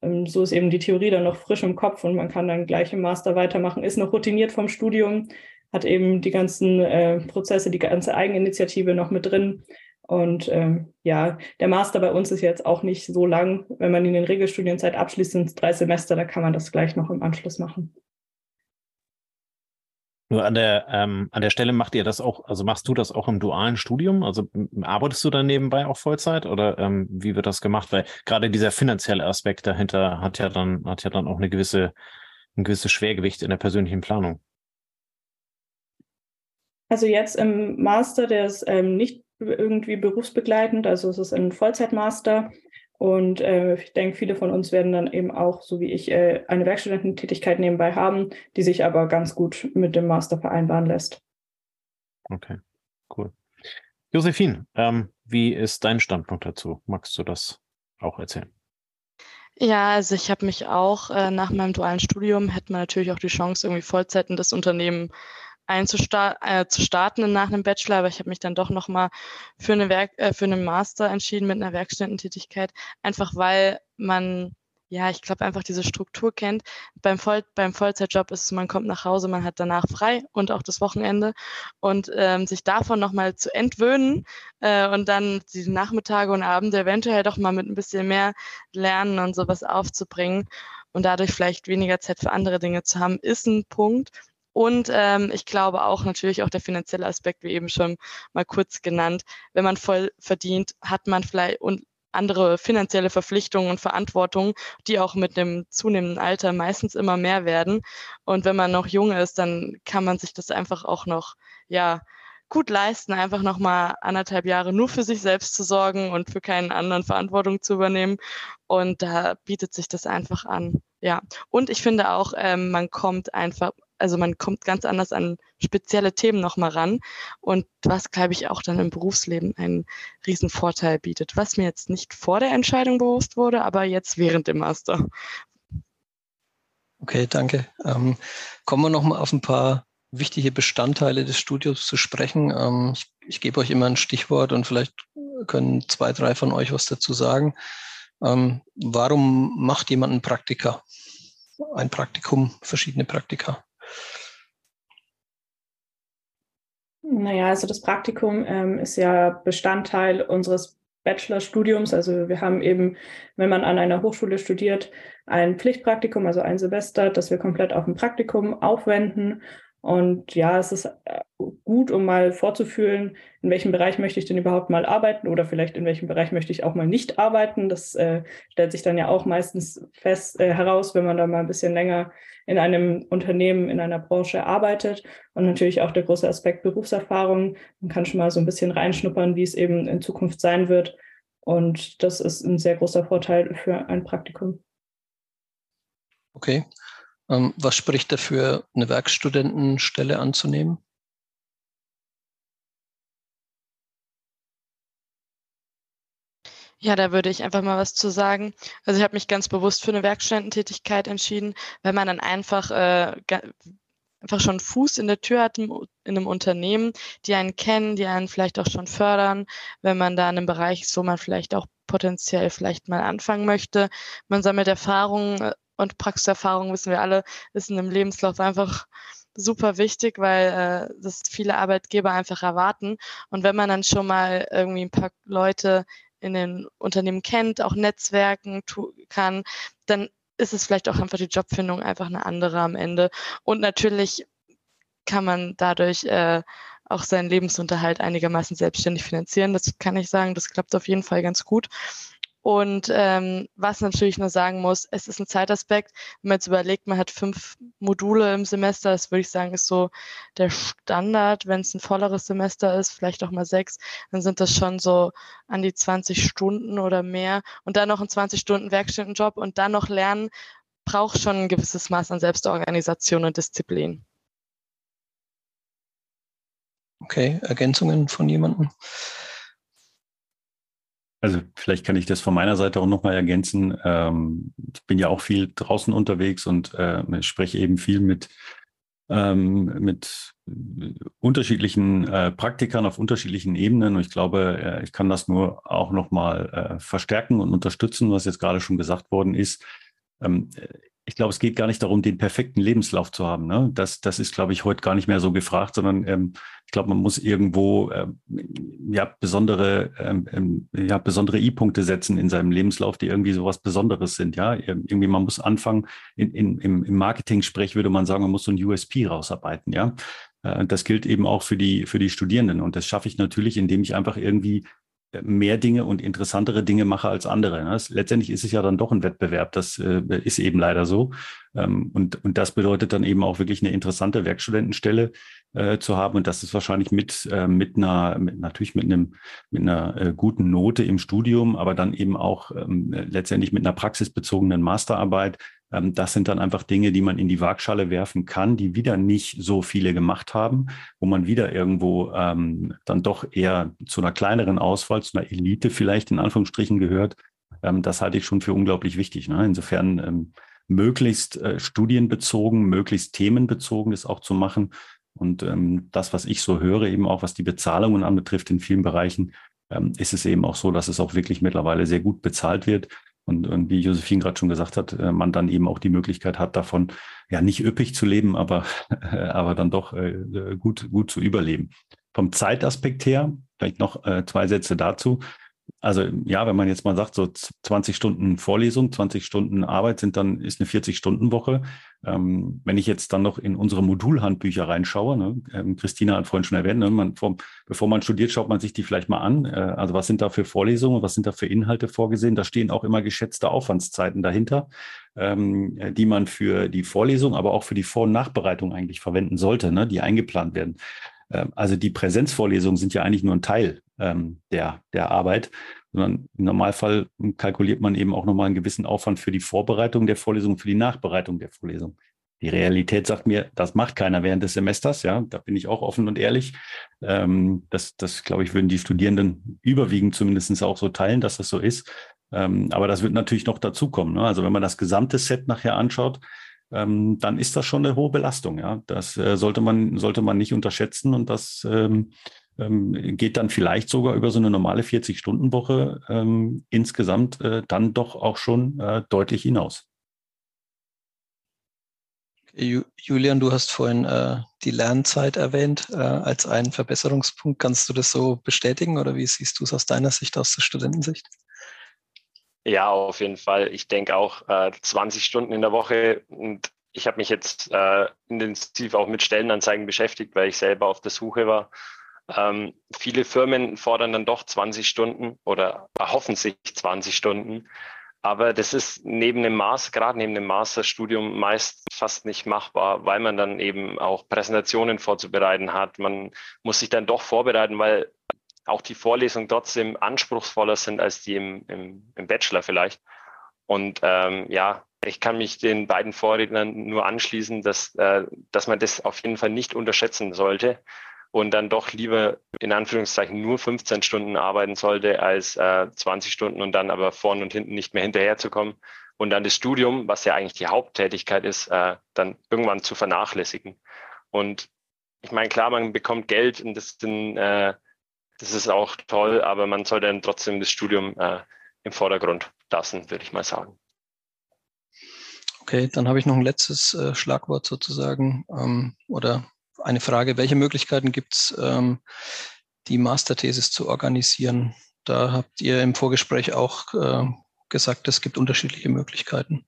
Ähm, so ist eben die Theorie dann noch frisch im Kopf und man kann dann gleich im Master weitermachen, ist noch routiniert vom Studium, hat eben die ganzen äh, Prozesse, die ganze Eigeninitiative noch mit drin. Und ähm, ja, der Master bei uns ist jetzt auch nicht so lang. Wenn man in den Regelstudienzeit abschließt, sind es drei Semester, da kann man das gleich noch im Anschluss machen. Nur an der, ähm, an der Stelle macht ihr das auch, also machst du das auch im dualen Studium? Also arbeitest du dann nebenbei auch Vollzeit oder ähm, wie wird das gemacht? Weil gerade dieser finanzielle Aspekt dahinter hat ja dann, hat ja dann auch eine gewisse, ein gewisses Schwergewicht in der persönlichen Planung. Also jetzt im Master, der ist ähm, nicht irgendwie berufsbegleitend, also es ist ein Vollzeitmaster. Und äh, ich denke, viele von uns werden dann eben auch, so wie ich, äh, eine Werkstudententätigkeit nebenbei haben, die sich aber ganz gut mit dem Master vereinbaren lässt. Okay, cool. Josephine, ähm, wie ist dein Standpunkt dazu? Magst du das auch erzählen? Ja, also ich habe mich auch äh, nach meinem dualen Studium hätte man natürlich auch die Chance, irgendwie Vollzeit in das Unternehmen einzustarten, äh, zu starten nach einem Bachelor, aber ich habe mich dann doch nochmal für eine äh, für einen Master entschieden mit einer Werkstättentätigkeit, einfach weil man ja, ich glaube einfach diese Struktur kennt. Beim, Voll beim Vollzeitjob ist es, man kommt nach Hause, man hat danach frei und auch das Wochenende. Und ähm, sich davon nochmal zu entwöhnen äh, und dann die Nachmittage und Abende eventuell doch mal mit ein bisschen mehr Lernen und sowas aufzubringen und dadurch vielleicht weniger Zeit für andere Dinge zu haben, ist ein Punkt. Und ähm, ich glaube auch natürlich auch der finanzielle Aspekt, wie eben schon mal kurz genannt. Wenn man voll verdient, hat man vielleicht und andere finanzielle Verpflichtungen und Verantwortungen, die auch mit dem zunehmenden Alter meistens immer mehr werden. Und wenn man noch jung ist, dann kann man sich das einfach auch noch, ja, gut leisten, einfach noch mal anderthalb Jahre nur für sich selbst zu sorgen und für keinen anderen Verantwortung zu übernehmen. Und da bietet sich das einfach an. Ja. Und ich finde auch, ähm, man kommt einfach also man kommt ganz anders an spezielle Themen nochmal ran und was, glaube ich, auch dann im Berufsleben einen riesen Vorteil bietet, was mir jetzt nicht vor der Entscheidung bewusst wurde, aber jetzt während dem Master. Okay, danke. Ähm, kommen wir nochmal auf ein paar wichtige Bestandteile des Studiums zu sprechen. Ähm, ich, ich gebe euch immer ein Stichwort und vielleicht können zwei, drei von euch was dazu sagen. Ähm, warum macht jemand ein Praktika? Ein Praktikum, verschiedene Praktika? Naja, also das Praktikum ähm, ist ja Bestandteil unseres Bachelorstudiums. Also wir haben eben, wenn man an einer Hochschule studiert, ein Pflichtpraktikum, also ein Semester, das wir komplett auf ein Praktikum aufwenden. Und ja, es ist äh, gut, um mal vorzufühlen, in welchem Bereich möchte ich denn überhaupt mal arbeiten oder vielleicht in welchem Bereich möchte ich auch mal nicht arbeiten. Das äh, stellt sich dann ja auch meistens fest äh, heraus, wenn man da mal ein bisschen länger in einem Unternehmen, in einer Branche arbeitet. Und natürlich auch der große Aspekt Berufserfahrung. Man kann schon mal so ein bisschen reinschnuppern, wie es eben in Zukunft sein wird. Und das ist ein sehr großer Vorteil für ein Praktikum. Okay. Ähm, was spricht dafür, eine Werkstudentenstelle anzunehmen? Ja, da würde ich einfach mal was zu sagen. Also ich habe mich ganz bewusst für eine Werkstudententätigkeit entschieden, weil man dann einfach äh, einfach schon Fuß in der Tür hat in einem Unternehmen, die einen kennen, die einen vielleicht auch schon fördern, wenn man da in einem Bereich ist, wo man vielleicht auch potenziell vielleicht mal anfangen möchte. Man sammelt Erfahrungen äh, und Praxiserfahrung, wissen wir alle, ist in einem Lebenslauf einfach super wichtig, weil äh, das viele Arbeitgeber einfach erwarten. Und wenn man dann schon mal irgendwie ein paar Leute in den Unternehmen kennt, auch Netzwerken kann, dann ist es vielleicht auch einfach die Jobfindung einfach eine andere am Ende. Und natürlich kann man dadurch äh, auch seinen Lebensunterhalt einigermaßen selbstständig finanzieren. Das kann ich sagen, das klappt auf jeden Fall ganz gut. Und ähm, was natürlich nur sagen muss, es ist ein Zeitaspekt. Wenn man jetzt überlegt, man hat fünf Module im Semester, das würde ich sagen, ist so der Standard. Wenn es ein volleres Semester ist, vielleicht auch mal sechs, dann sind das schon so an die 20 Stunden oder mehr. Und dann noch ein 20 Stunden Werkstättenjob und dann noch lernen, braucht schon ein gewisses Maß an Selbstorganisation und Disziplin. Okay, Ergänzungen von jemandem? Also vielleicht kann ich das von meiner Seite auch nochmal ergänzen. Ähm, ich bin ja auch viel draußen unterwegs und äh, spreche eben viel mit, ähm, mit unterschiedlichen äh, Praktikern auf unterschiedlichen Ebenen. Und ich glaube, äh, ich kann das nur auch nochmal äh, verstärken und unterstützen, was jetzt gerade schon gesagt worden ist. Ähm, ich glaube, es geht gar nicht darum, den perfekten Lebenslauf zu haben. Ne? Das, das ist, glaube ich, heute gar nicht mehr so gefragt, sondern ähm, ich glaube, man muss irgendwo ähm, ja besondere ähm, ähm ja besondere I-Punkte setzen in seinem Lebenslauf, die irgendwie sowas Besonderes sind. Ja, irgendwie man muss anfangen. In, in, im, Im Marketing-Sprech würde man sagen, man muss so ein USP rausarbeiten. Ja, äh, das gilt eben auch für die für die Studierenden und das schaffe ich natürlich, indem ich einfach irgendwie mehr Dinge und interessantere Dinge mache als andere. Ne? letztendlich ist es ja dann doch ein Wettbewerb. Das äh, ist eben leider so. Ähm, und, und das bedeutet dann eben auch wirklich eine interessante Werkstudentenstelle äh, zu haben. Und das ist wahrscheinlich mit, äh, mit einer, mit, natürlich mit einem, mit einer guten Note im Studium, aber dann eben auch ähm, letztendlich mit einer praxisbezogenen Masterarbeit ähm, das sind dann einfach Dinge, die man in die Waagschale werfen kann, die wieder nicht so viele gemacht haben, wo man wieder irgendwo ähm, dann doch eher zu einer kleineren Auswahl, zu einer Elite vielleicht in Anführungsstrichen gehört, Ähm, das halte ich schon für unglaublich wichtig. Ne? Insofern ähm, möglichst äh, studienbezogen, möglichst themenbezogen das auch zu machen. Und ähm, das, was ich so höre, eben auch was die Bezahlungen anbetrifft in vielen Bereichen, ähm, ist es eben auch so, dass es auch wirklich mittlerweile sehr gut bezahlt wird. Und, und wie Josephine gerade schon gesagt hat, äh, man dann eben auch die Möglichkeit hat, davon ja nicht üppig zu leben, aber, äh, aber dann doch äh, gut, gut zu überleben. Vom Zeitaspekt her, vielleicht noch äh, zwei Sätze dazu. Also ja, wenn man jetzt mal sagt, so 20 Stunden Vorlesung, 20 Stunden Arbeit sind dann, ist eine 40-Stunden-Woche. Ähm, wenn ich jetzt dann noch in unsere Modulhandbücher reinschaue, ne, ähm, Christina hat vorhin schon erwähnt, ne, man, vor, bevor man studiert, schaut man sich die vielleicht mal an. Äh, also was sind da für Vorlesungen, was sind da für Inhalte vorgesehen? Da stehen auch immer geschätzte Aufwandszeiten dahinter, ähm, die man für die Vorlesung, aber auch für die Vor- und Nachbereitung eigentlich verwenden sollte, ne, die eingeplant werden. Ähm, also die Präsenzvorlesungen sind ja eigentlich nur ein Teil ähm, der, der Arbeit, sondern im Normalfall kalkuliert man eben auch nochmal einen gewissen Aufwand für die Vorbereitung der Vorlesung, für die Nachbereitung der Vorlesung. Die Realität sagt mir, das macht keiner während des Semesters. Ja, da bin ich auch offen und ehrlich. Ähm, das, das glaube ich, würden die Studierenden überwiegend zumindest auch so teilen, dass das so ist. Ähm, aber das wird natürlich noch dazukommen. Ne? Also wenn man das gesamte Set nachher anschaut, ähm, dann ist das schon eine hohe Belastung. Ja, das äh, sollte man sollte man nicht unterschätzen und das ähm, ähm, geht dann vielleicht sogar über so eine normale 40-Stunden-Woche ähm, insgesamt äh, dann doch auch schon äh, deutlich hinaus. Julian, du hast vorhin äh, die Lernzeit erwähnt äh, als einen Verbesserungspunkt. Kannst du das so bestätigen oder wie siehst du es aus deiner Sicht, aus der Studentensicht? Ja, auf jeden Fall. Ich denke auch äh, 20 Stunden in der Woche und ich habe mich jetzt äh, intensiv auch mit Stellenanzeigen beschäftigt, weil ich selber auf der Suche war. Ähm, viele Firmen fordern dann doch 20 Stunden oder erhoffen sich 20 Stunden. Aber das ist neben dem Master, gerade neben dem Masterstudium meist fast nicht machbar, weil man dann eben auch Präsentationen vorzubereiten hat. Man muss sich dann doch vorbereiten, weil auch die Vorlesungen trotzdem anspruchsvoller sind als die im, im, im Bachelor vielleicht. Und ähm, ja, ich kann mich den beiden Vorrednern nur anschließen, dass, äh, dass man das auf jeden Fall nicht unterschätzen sollte und dann doch lieber in Anführungszeichen nur 15 Stunden arbeiten sollte als äh, 20 Stunden und dann aber vorn und hinten nicht mehr hinterherzukommen und dann das Studium, was ja eigentlich die Haupttätigkeit ist, äh, dann irgendwann zu vernachlässigen. Und ich meine, klar, man bekommt Geld und das sind äh, das ist auch toll, aber man sollte dann trotzdem das Studium äh, im Vordergrund lassen, würde ich mal sagen. Okay, dann habe ich noch ein letztes äh, Schlagwort sozusagen ähm, oder eine Frage. Welche Möglichkeiten gibt es, ähm, die Masterthesis zu organisieren? Da habt ihr im Vorgespräch auch äh, gesagt, es gibt unterschiedliche Möglichkeiten.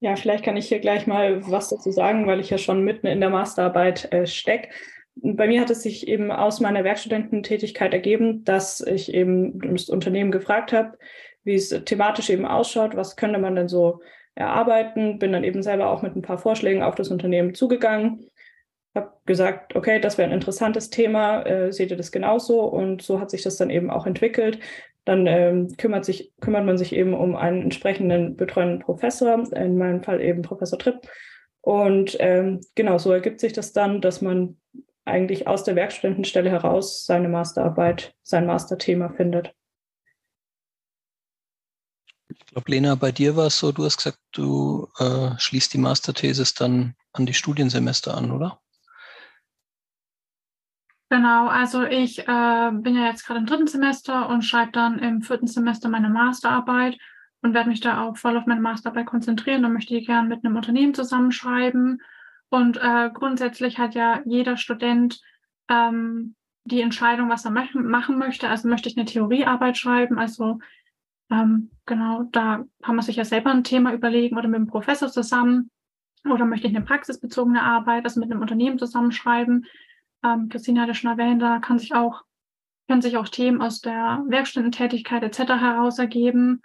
Ja, vielleicht kann ich hier gleich mal was dazu sagen, weil ich ja schon mitten in der Masterarbeit äh, stecke bei mir hat es sich eben aus meiner Werkstudententätigkeit ergeben, dass ich eben das Unternehmen gefragt habe, wie es thematisch eben ausschaut, was könnte man denn so erarbeiten, bin dann eben selber auch mit ein paar Vorschlägen auf das Unternehmen zugegangen, habe gesagt, okay, das wäre ein interessantes Thema, äh, seht ihr das genauso? Und so hat sich das dann eben auch entwickelt. Dann ähm, kümmert, sich, kümmert man sich eben um einen entsprechenden betreuenden Professor, in meinem Fall eben Professor Tripp. Und ähm, genau so ergibt sich das dann, dass man eigentlich aus der Werkstudentenstelle heraus seine Masterarbeit, sein Masterthema findet. Ich glaube, Lena, bei dir war es so, du hast gesagt, du äh, schließt die Masterthesis dann an die Studiensemester an, oder? Genau, also ich äh, bin ja jetzt gerade im dritten Semester und schreibe dann im vierten Semester meine Masterarbeit und werde mich da auch voll auf meine Masterarbeit konzentrieren. Dann möchte ich gerne mit einem Unternehmen zusammenschreiben und äh, grundsätzlich hat ja jeder Student ähm, die Entscheidung, was er machen möchte. Also möchte ich eine Theoriearbeit schreiben. Also ähm, genau, da kann man sich ja selber ein Thema überlegen oder mit dem Professor zusammen. Oder möchte ich eine praxisbezogene Arbeit, also mit einem Unternehmen zusammenschreiben. Ähm, Christine ja schon erwähnt, da kann sich auch, können sich auch Themen aus der Werkstättentätigkeit etc. heraus ergeben.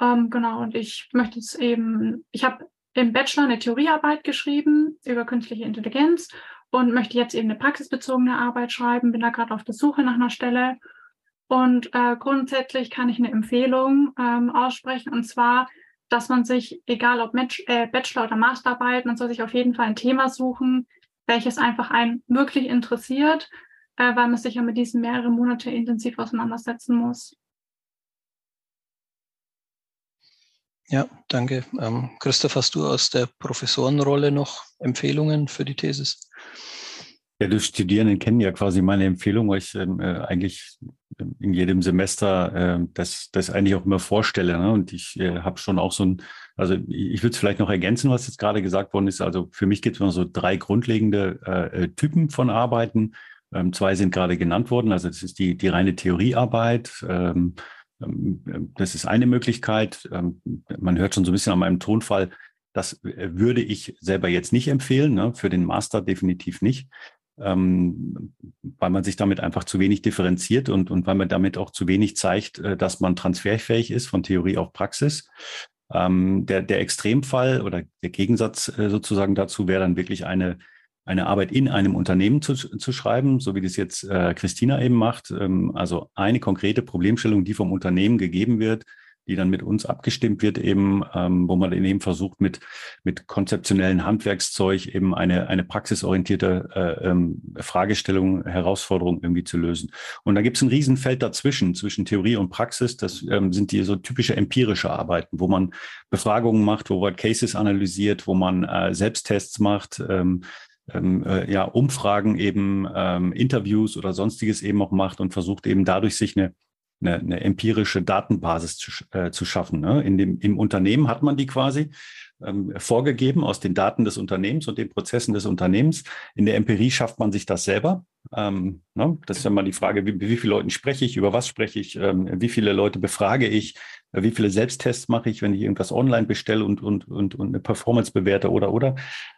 Ähm, genau, und ich möchte es eben, ich habe im Bachelor eine Theoriearbeit geschrieben über künstliche Intelligenz und möchte jetzt eben eine praxisbezogene Arbeit schreiben, bin da gerade auf der Suche nach einer Stelle. Und äh, grundsätzlich kann ich eine Empfehlung ähm, aussprechen, und zwar, dass man sich, egal ob Match, äh, Bachelor oder Masterarbeit, man soll sich auf jeden Fall ein Thema suchen, welches einfach einen wirklich interessiert, äh, weil man sich ja mit diesen mehreren Monate intensiv auseinandersetzen muss. Ja, danke. Ähm, Christoph, hast du aus der Professorenrolle noch Empfehlungen für die Thesis? Ja, die Studierenden kennen ja quasi meine Empfehlung, weil ich ähm, äh, eigentlich in jedem Semester äh, das, das eigentlich auch immer vorstelle. Ne? Und ich äh, habe schon auch so ein, also ich würde es vielleicht noch ergänzen, was jetzt gerade gesagt worden ist. Also für mich gibt es immer so drei grundlegende äh, äh, Typen von Arbeiten. Ähm, zwei sind gerade genannt worden. Also das ist die, die reine Theoriearbeit. Ähm, ähm, das ist eine Möglichkeit. Ähm, man hört schon so ein bisschen an meinem Tonfall, das äh, würde ich selber jetzt nicht empfehlen, ne? für den Master definitiv nicht, ähm, weil man sich damit einfach zu wenig differenziert und, und weil man damit auch zu wenig zeigt, äh, dass man transferfähig ist von Theorie auf Praxis. der, der Extremfall oder der Gegensatz äh, sozusagen dazu wäre dann wirklich eine eine Arbeit in einem Unternehmen zu, zu schreiben, so wie das jetzt äh, Christina eben macht. Ähm, also eine konkrete Problemstellung, die vom Unternehmen gegeben wird, die dann mit uns abgestimmt wird, eben, ähm, wo man eben versucht, mit, mit konzeptionellen Handwerkszeug eben eine, eine praxisorientierte äh, ähm, Fragestellung, Herausforderung irgendwie zu lösen. Und da gibt es ein Riesenfeld dazwischen, zwischen Theorie und Praxis. Das ähm, sind die so typische empirische Arbeiten, wo man Befragungen macht, wo man Cases analysiert, wo man äh, Selbsttests macht, ähm, ähm, äh, ja, Umfragen eben, ähm, Interviews oder sonstiges eben auch macht und versucht eben dadurch sich eine, eine, eine empirische Datenbasis zu, äh, zu schaffen. Ne? In dem, Im Unternehmen hat man die quasi ähm, vorgegeben aus den Daten des Unternehmens und den Prozessen des Unternehmens. In der Empirie schafft man sich das selber. Ähm, ne? Das ist ja mal die Frage, wie, wie viele Leuten spreche ich, über was spreche ich, ähm, wie viele Leute befrage ich, wie viele Selbsttests mache ich, wenn ich irgendwas online bestelle und, und, und, und eine Performance bewerte oder, oder.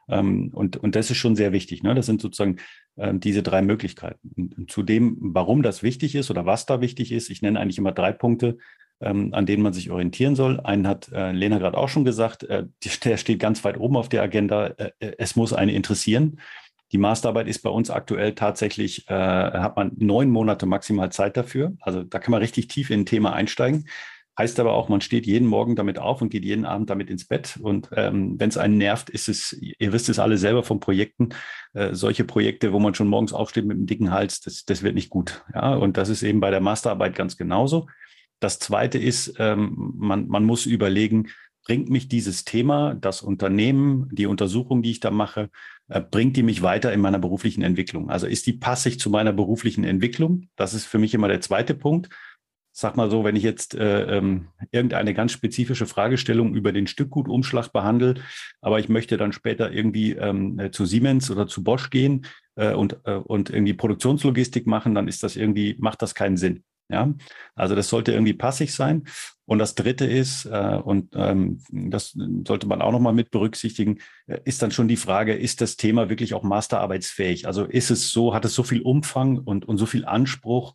Ähm, und, und das ist schon sehr wichtig. Ne? Das sind sozusagen ähm, diese drei Möglichkeiten. Und zu dem, warum das wichtig ist oder was da wichtig ist, ich nenne eigentlich immer drei Punkte, ähm, an denen man sich orientieren soll. Einen hat äh, Lena gerade auch schon gesagt, äh, der steht ganz weit oben auf der Agenda. Äh, es muss eine interessieren. Die Masterarbeit ist bei uns aktuell tatsächlich, äh, hat man neun Monate maximal Zeit dafür. Also da kann man richtig tief in ein Thema einsteigen. Heißt aber auch, man steht jeden Morgen damit auf und geht jeden Abend damit ins Bett. Und ähm, wenn es einen nervt, ist es, ihr wisst es alle selber von Projekten, äh, solche Projekte, wo man schon morgens aufsteht mit einem dicken Hals, das, das wird nicht gut. Ja, und das ist eben bei der Masterarbeit ganz genauso. Das zweite ist, ähm, man, man muss überlegen, bringt mich dieses Thema, das Unternehmen, die Untersuchung, die ich da mache, äh, bringt die mich weiter in meiner beruflichen Entwicklung? Also ist die passig zu meiner beruflichen Entwicklung? Das ist für mich immer der zweite Punkt sag mal so, wenn ich jetzt äh, ähm, irgendeine ganz spezifische Fragestellung über den Stückgutumschlag behandle, aber ich möchte dann später irgendwie ähm, äh, zu Siemens oder zu Bosch gehen äh, und, äh, und irgendwie Produktionslogistik machen, dann ist das irgendwie, macht das keinen Sinn. Ja, also das sollte irgendwie passig sein. Und das dritte ist, äh, und ähm, das sollte man auch nochmal mit berücksichtigen, äh, ist dann schon die Frage, ist das Thema wirklich auch masterarbeitsfähig? Also ist es so, hat es so viel Umfang und, und so viel Anspruch,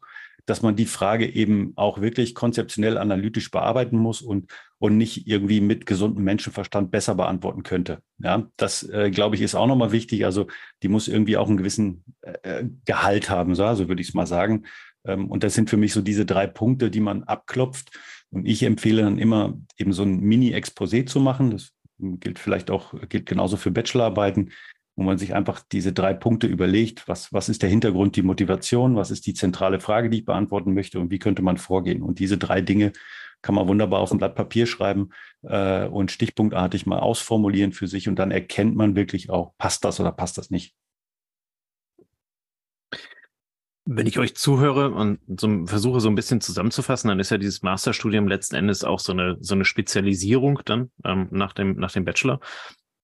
dass man die Frage eben auch wirklich konzeptionell analytisch bearbeiten muss und, und nicht irgendwie mit gesundem Menschenverstand besser beantworten könnte. Ja, das äh, glaube ich ist auch nochmal wichtig. Also die muss irgendwie auch einen gewissen äh, Gehalt haben, so also würde ich es mal sagen. Ähm, und das sind für mich so diese drei Punkte, die man abklopft. Und ich empfehle dann immer eben so ein Mini-Exposé zu machen. Das gilt vielleicht auch, gilt genauso für Bachelorarbeiten, wo man sich einfach diese drei Punkte überlegt, was, was ist der Hintergrund, die Motivation, was ist die zentrale Frage, die ich beantworten möchte und wie könnte man vorgehen. Und diese drei Dinge kann man wunderbar auf ein Blatt Papier schreiben äh, und stichpunktartig mal ausformulieren für sich und dann erkennt man wirklich auch, passt das oder passt das nicht. Wenn ich euch zuhöre und so versuche so ein bisschen zusammenzufassen, dann ist ja dieses Masterstudium letzten Endes auch so eine so eine Spezialisierung dann ähm, nach dem nach dem Bachelor.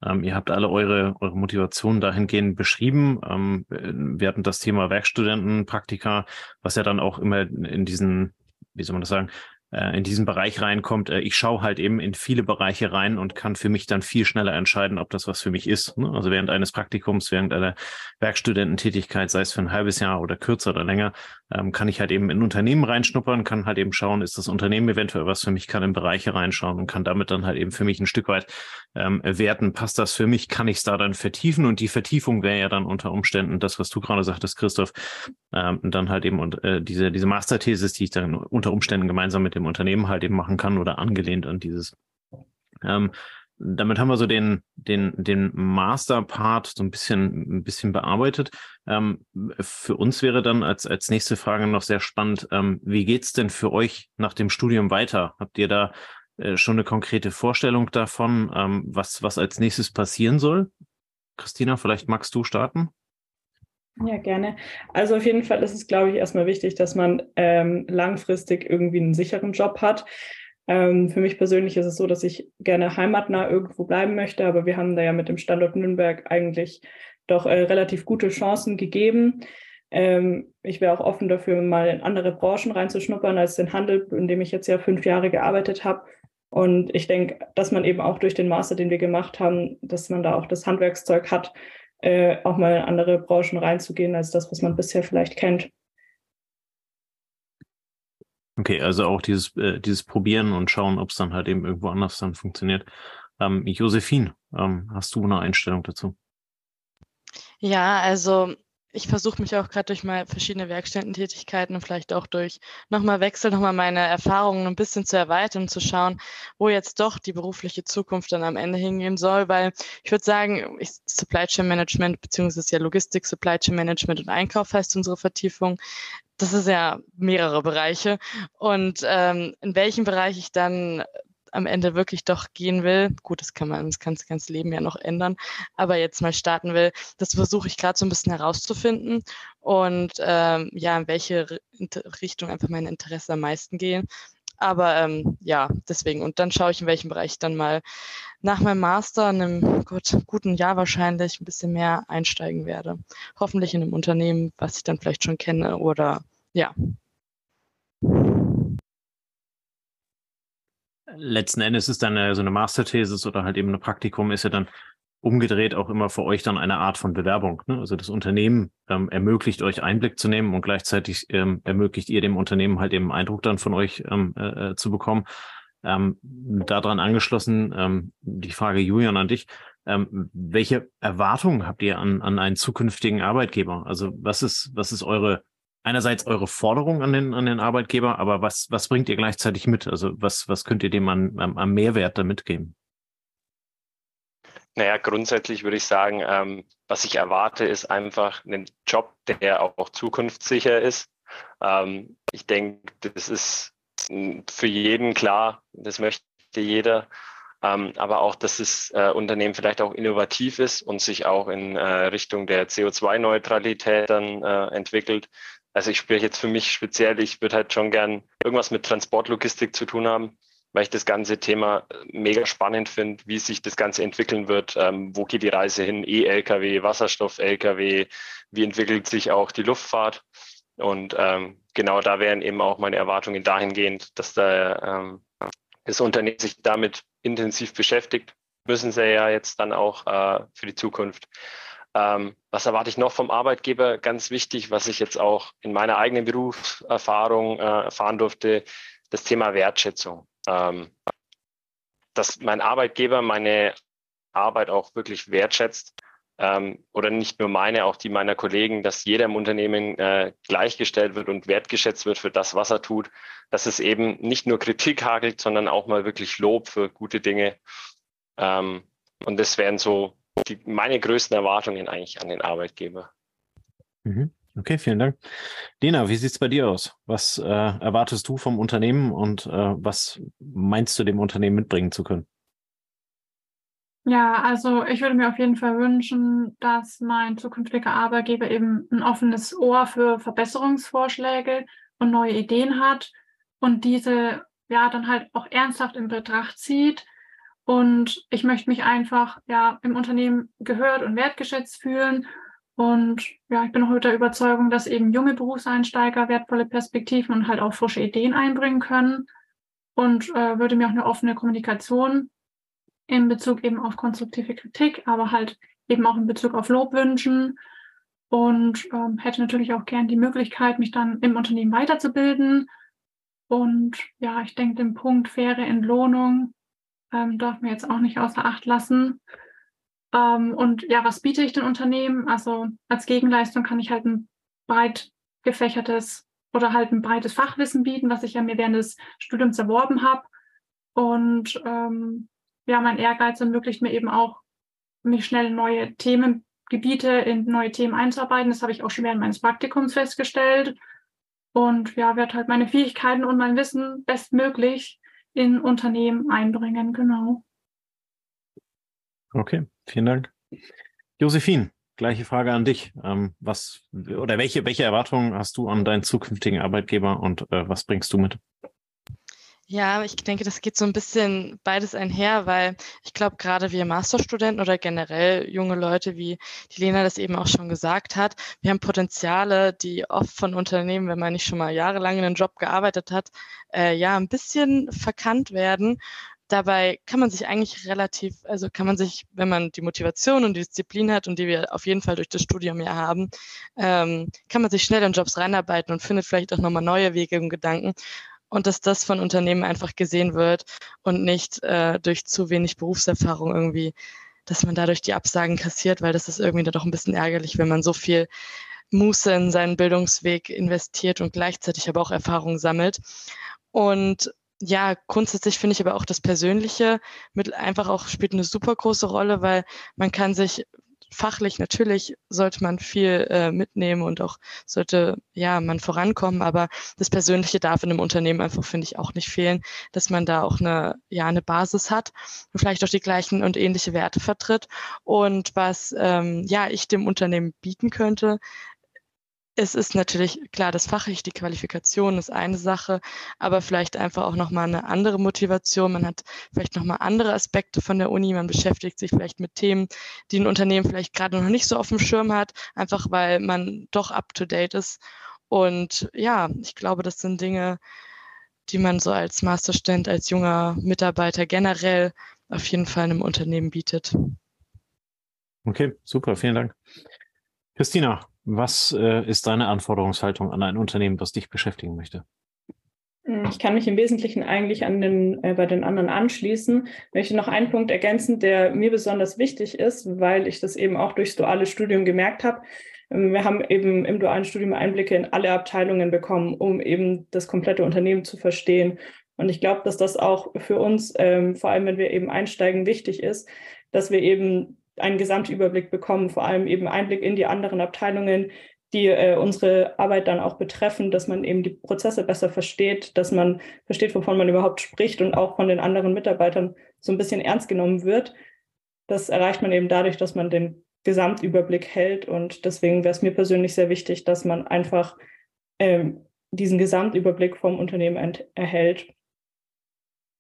Ähm, ihr habt alle eure, eure Motivation dahingehend beschrieben. Ähm, wir hatten das Thema Werkstudentenpraktika, was ja dann auch immer in diesen, wie soll man das sagen, äh, in diesen Bereich reinkommt. Äh, ich schaue halt eben in viele Bereiche rein und kann für mich dann viel schneller entscheiden, ob das was für mich ist. Ne? Also während eines Praktikums, während einer Werkstudententätigkeit, sei es für ein halbes Jahr oder kürzer oder länger, ähm, kann ich halt eben in Unternehmen reinschnuppern, kann halt eben schauen, ist das Unternehmen eventuell was für mich, kann in Bereiche reinschauen und kann damit dann halt eben für mich ein Stück weit ähm, werten, passt das für mich, kann ich es da dann vertiefen und die Vertiefung wäre ja dann unter Umständen das, was du gerade sagtest, Christoph, ähm, dann halt eben und äh, diese, diese Masterthesis, die ich dann unter Umständen gemeinsam mit dem Unternehmen halt eben machen kann oder angelehnt an dieses. Ähm, damit haben wir so den, den, den Master-Part so ein bisschen, ein bisschen bearbeitet. Ähm, für uns wäre dann als, als nächste Frage noch sehr spannend, ähm, wie geht's denn für euch nach dem Studium weiter? Habt ihr da äh, schon eine konkrete Vorstellung davon, ähm, was, was als nächstes passieren soll? Christina, vielleicht magst du starten? Ja, gerne. Also auf jeden Fall ist es, glaube ich, erstmal wichtig, dass man ähm, langfristig irgendwie einen sicheren Job hat. Ähm, für mich persönlich ist es so, dass ich gerne heimatnah irgendwo bleiben möchte, aber wir haben da ja mit dem Standort Nürnberg eigentlich doch äh, relativ gute Chancen gegeben. Ähm, ich wäre auch offen dafür, mal in andere Branchen reinzuschnuppern als den Handel, in dem ich jetzt ja fünf Jahre gearbeitet habe. Und ich denke, dass man eben auch durch den Master, den wir gemacht haben, dass man da auch das Handwerkszeug hat, äh, auch mal in andere Branchen reinzugehen, als das, was man bisher vielleicht kennt. Okay, also auch dieses, äh, dieses Probieren und schauen, ob es dann halt eben irgendwo anders dann funktioniert. Ähm, Josephine, ähm, hast du eine Einstellung dazu? Ja, also ich versuche mich auch gerade durch mal verschiedene Werkstättentätigkeiten und vielleicht auch durch nochmal Wechsel, nochmal meine Erfahrungen ein bisschen zu erweitern und zu schauen, wo jetzt doch die berufliche Zukunft dann am Ende hingehen soll, weil ich würde sagen, ich, Supply Chain Management beziehungsweise ja Logistik, Supply Chain Management und Einkauf heißt unsere Vertiefung. Das ist ja mehrere Bereiche und ähm, in welchem Bereich ich dann am Ende wirklich doch gehen will, gut, das kann man, das das ganze Leben ja noch ändern, aber jetzt mal starten will, das versuche ich gerade so ein bisschen herauszufinden und ähm, ja, in welche Richtung einfach mein Interesse am meisten gehen. Aber ähm, ja, deswegen. Und dann schaue ich, in welchem Bereich ich dann mal nach meinem Master in einem gut, guten Jahr wahrscheinlich ein bisschen mehr einsteigen werde. Hoffentlich in einem Unternehmen, was ich dann vielleicht schon kenne oder ja, letzten Endes ist dann eine, so eine Masterthesis oder halt eben ein Praktikum ist ja dann umgedreht auch immer für euch dann eine Art von Bewerbung. Ne? Also das Unternehmen ähm, ermöglicht euch Einblick zu nehmen und gleichzeitig ähm, ermöglicht ihr dem Unternehmen halt eben Eindruck dann von euch ähm, äh, äh zu bekommen. Ähm, daran angeschlossen ähm, die Frage Julian an dich. Ähm, welche Erwartungen habt ihr an, an einen zukünftigen Arbeitgeber? Also was ist, was ist eure einerseits eure Forderung an den, an den Arbeitgeber, aber was, was bringt ihr gleichzeitig mit? Also was, was könnt ihr dem an, an, an Mehrwert da mitgeben? Naja, grundsätzlich würde ich sagen, ähm, was ich erwarte, ist einfach einen Job, der auch zukunftssicher ist. Ähm, ich denke, das ist für jeden klar, das möchte jeder. Ähm, aber auch, dass das äh, Unternehmen vielleicht auch innovativ ist und sich auch in äh, Richtung der CO2-Neutralität dann äh, entwickelt also ich spreche jetzt für mich speziell, ich würde halt schon gern irgendwas mit Transportlogistik zu tun haben, weil ich das ganze Thema mega spannend finde, wie sich das Ganze entwickeln wird. Ähm, wo geht die Reise hin? E-Lkw, Wasserstoff-Lkw, wie entwickelt sich auch die Luftfahrt? Und ähm, genau da wären eben auch meine Erwartungen dahingehend, dass da ähm, das Unternehmen sich damit intensiv beschäftigt, müssen sie ja jetzt dann auch äh, für die Zukunft. Ähm, was erwarte ich noch vom Arbeitgeber? Ganz wichtig, was ich jetzt auch in meiner eigenen Berufserfahrung äh, erfahren durfte, das Thema Wertschätzung. Ähm, dass mein Arbeitgeber meine Arbeit auch wirklich wertschätzt ähm, oder nicht nur meine, auch die meiner Kollegen, dass jeder im Unternehmen äh, gleichgestellt wird und wertgeschätzt wird für das, was er tut, dass es eben nicht nur Kritik hagelt, sondern auch mal wirklich Lob für gute Dinge. Ähm, und das wären so die, meine größten Erwartungen eigentlich an den Arbeitgeber. Mhm. Okay, vielen Dank. Dina, wie sieht es bei dir aus? Was äh, erwartest du vom Unternehmen und äh, was meinst du dem Unternehmen mitbringen zu können? Ja, also ich würde mir auf jeden Fall wünschen, dass mein zukünftiger Arbeitgeber eben ein offenes Ohr für Verbesserungsvorschläge und neue Ideen hat und diese ja dann halt auch ernsthaft in Betracht zieht und ich möchte mich einfach ja im Unternehmen gehört und wertgeschätzt fühlen. Und ja, ich bin auch der Überzeugung, dass eben junge Berufseinsteiger wertvolle Perspektiven und halt auch frische Ideen einbringen können. Und äh, würde mir auch eine offene Kommunikation in Bezug eben auf konstruktive Kritik, aber halt eben auch in Bezug auf Lob wünschen. Und ähm, hätte natürlich auch gern die Möglichkeit, mich dann im Unternehmen weiterzubilden. Und ja, ich denke, den Punkt faire Entlohnung ähm, darf man jetzt auch nicht außer Acht lassen. Ähm, und ja, was biete ich den Unternehmen? Also als Gegenleistung kann ich halt ein breit gefächertes oder halt ein breites Fachwissen bieten, was ich ja mir während des Studiums erworben habe. Und ähm, ja, mein Ehrgeiz ermöglicht mir eben auch, mich schnell neue Themengebiete, in neue Themen einzuarbeiten. Das habe ich auch schon während meines Praktikums festgestellt. Und ja, werde halt meine Fähigkeiten und mein Wissen bestmöglich in Unternehmen einbringen, genau. Okay, vielen Dank. Josephine, gleiche Frage an dich. Ähm, was oder welche, welche Erwartungen hast du an deinen zukünftigen Arbeitgeber und äh, was bringst du mit? Ja, ich denke, das geht so ein bisschen beides einher, weil ich glaube, gerade wir Masterstudenten oder generell junge Leute, wie die Lena das eben auch schon gesagt hat, wir haben Potenziale, die oft von Unternehmen, wenn man nicht schon mal jahrelang in einem Job gearbeitet hat, äh, ja, ein bisschen verkannt werden. Dabei kann man sich eigentlich relativ, also kann man sich, wenn man die Motivation und die Disziplin hat und die wir auf jeden Fall durch das Studium ja haben, ähm, kann man sich schnell in Jobs reinarbeiten und findet vielleicht auch nochmal neue Wege und Gedanken und dass das von Unternehmen einfach gesehen wird und nicht äh, durch zu wenig Berufserfahrung irgendwie, dass man dadurch die Absagen kassiert, weil das ist irgendwie dann doch ein bisschen ärgerlich, wenn man so viel Muße in seinen Bildungsweg investiert und gleichzeitig aber auch Erfahrung sammelt. Und ja, grundsätzlich finde ich aber auch das Persönliche mit einfach auch spielt eine super große Rolle, weil man kann sich fachlich natürlich sollte man viel äh, mitnehmen und auch sollte ja man vorankommen, aber das Persönliche darf in einem Unternehmen einfach finde ich auch nicht fehlen, dass man da auch eine ja eine Basis hat und vielleicht auch die gleichen und ähnliche Werte vertritt. Und was ähm, ja ich dem Unternehmen bieten könnte, es ist natürlich klar, das fachlich, die Qualifikation ist eine Sache, aber vielleicht einfach auch nochmal eine andere Motivation. Man hat vielleicht nochmal andere Aspekte von der Uni. Man beschäftigt sich vielleicht mit Themen, die ein Unternehmen vielleicht gerade noch nicht so auf dem Schirm hat, einfach weil man doch up to date ist. Und ja, ich glaube, das sind Dinge, die man so als Masterstudent, als junger Mitarbeiter generell auf jeden Fall einem Unternehmen bietet. Okay, super, vielen Dank. Christina, was äh, ist deine Anforderungshaltung an ein Unternehmen, was dich beschäftigen möchte? Hm, ich kann mich im Wesentlichen eigentlich an den, äh, bei den anderen anschließen. Ich möchte noch einen Punkt ergänzen, der mir besonders wichtig ist, weil ich das eben auch durchs duale Studium gemerkt habe. Ähm, wir haben eben im dualen Studium Einblicke in alle Abteilungen bekommen, um eben das komplette Unternehmen zu verstehen. Und ich glaube, dass das auch für uns, ähm, vor allem wenn wir eben einsteigen, wichtig ist, dass wir eben einen Gesamtüberblick bekommen, vor allem eben Einblick in die anderen Abteilungen, die äh, unsere Arbeit dann auch betreffen, dass man eben die Prozesse besser versteht, dass man versteht, wovon man überhaupt spricht und auch von den anderen Mitarbeitern so ein bisschen ernst genommen wird. Das erreicht man eben dadurch, dass man den Gesamtüberblick hält. Und deswegen wäre es mir persönlich sehr wichtig, dass man einfach ähm, diesen Gesamtüberblick vom Unternehmen erhält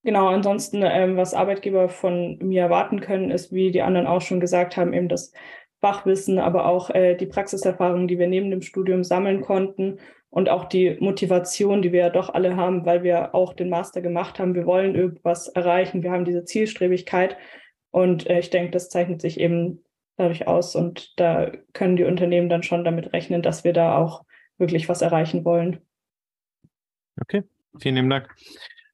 Genau, ansonsten, ähm, was Arbeitgeber von mir erwarten können, ist, wie die anderen auch schon gesagt haben, eben das Fachwissen, aber auch äh, die Praxiserfahrung, die wir neben dem Studium sammeln konnten und auch die Motivation, die wir ja doch alle haben, weil wir auch den Master gemacht haben. Wir wollen irgendwas erreichen, wir haben diese Zielstrebigkeit und äh, ich denke, das zeichnet sich eben dadurch aus und da können die Unternehmen dann schon damit rechnen, dass wir da auch wirklich was erreichen wollen. Okay, vielen lieben Dank.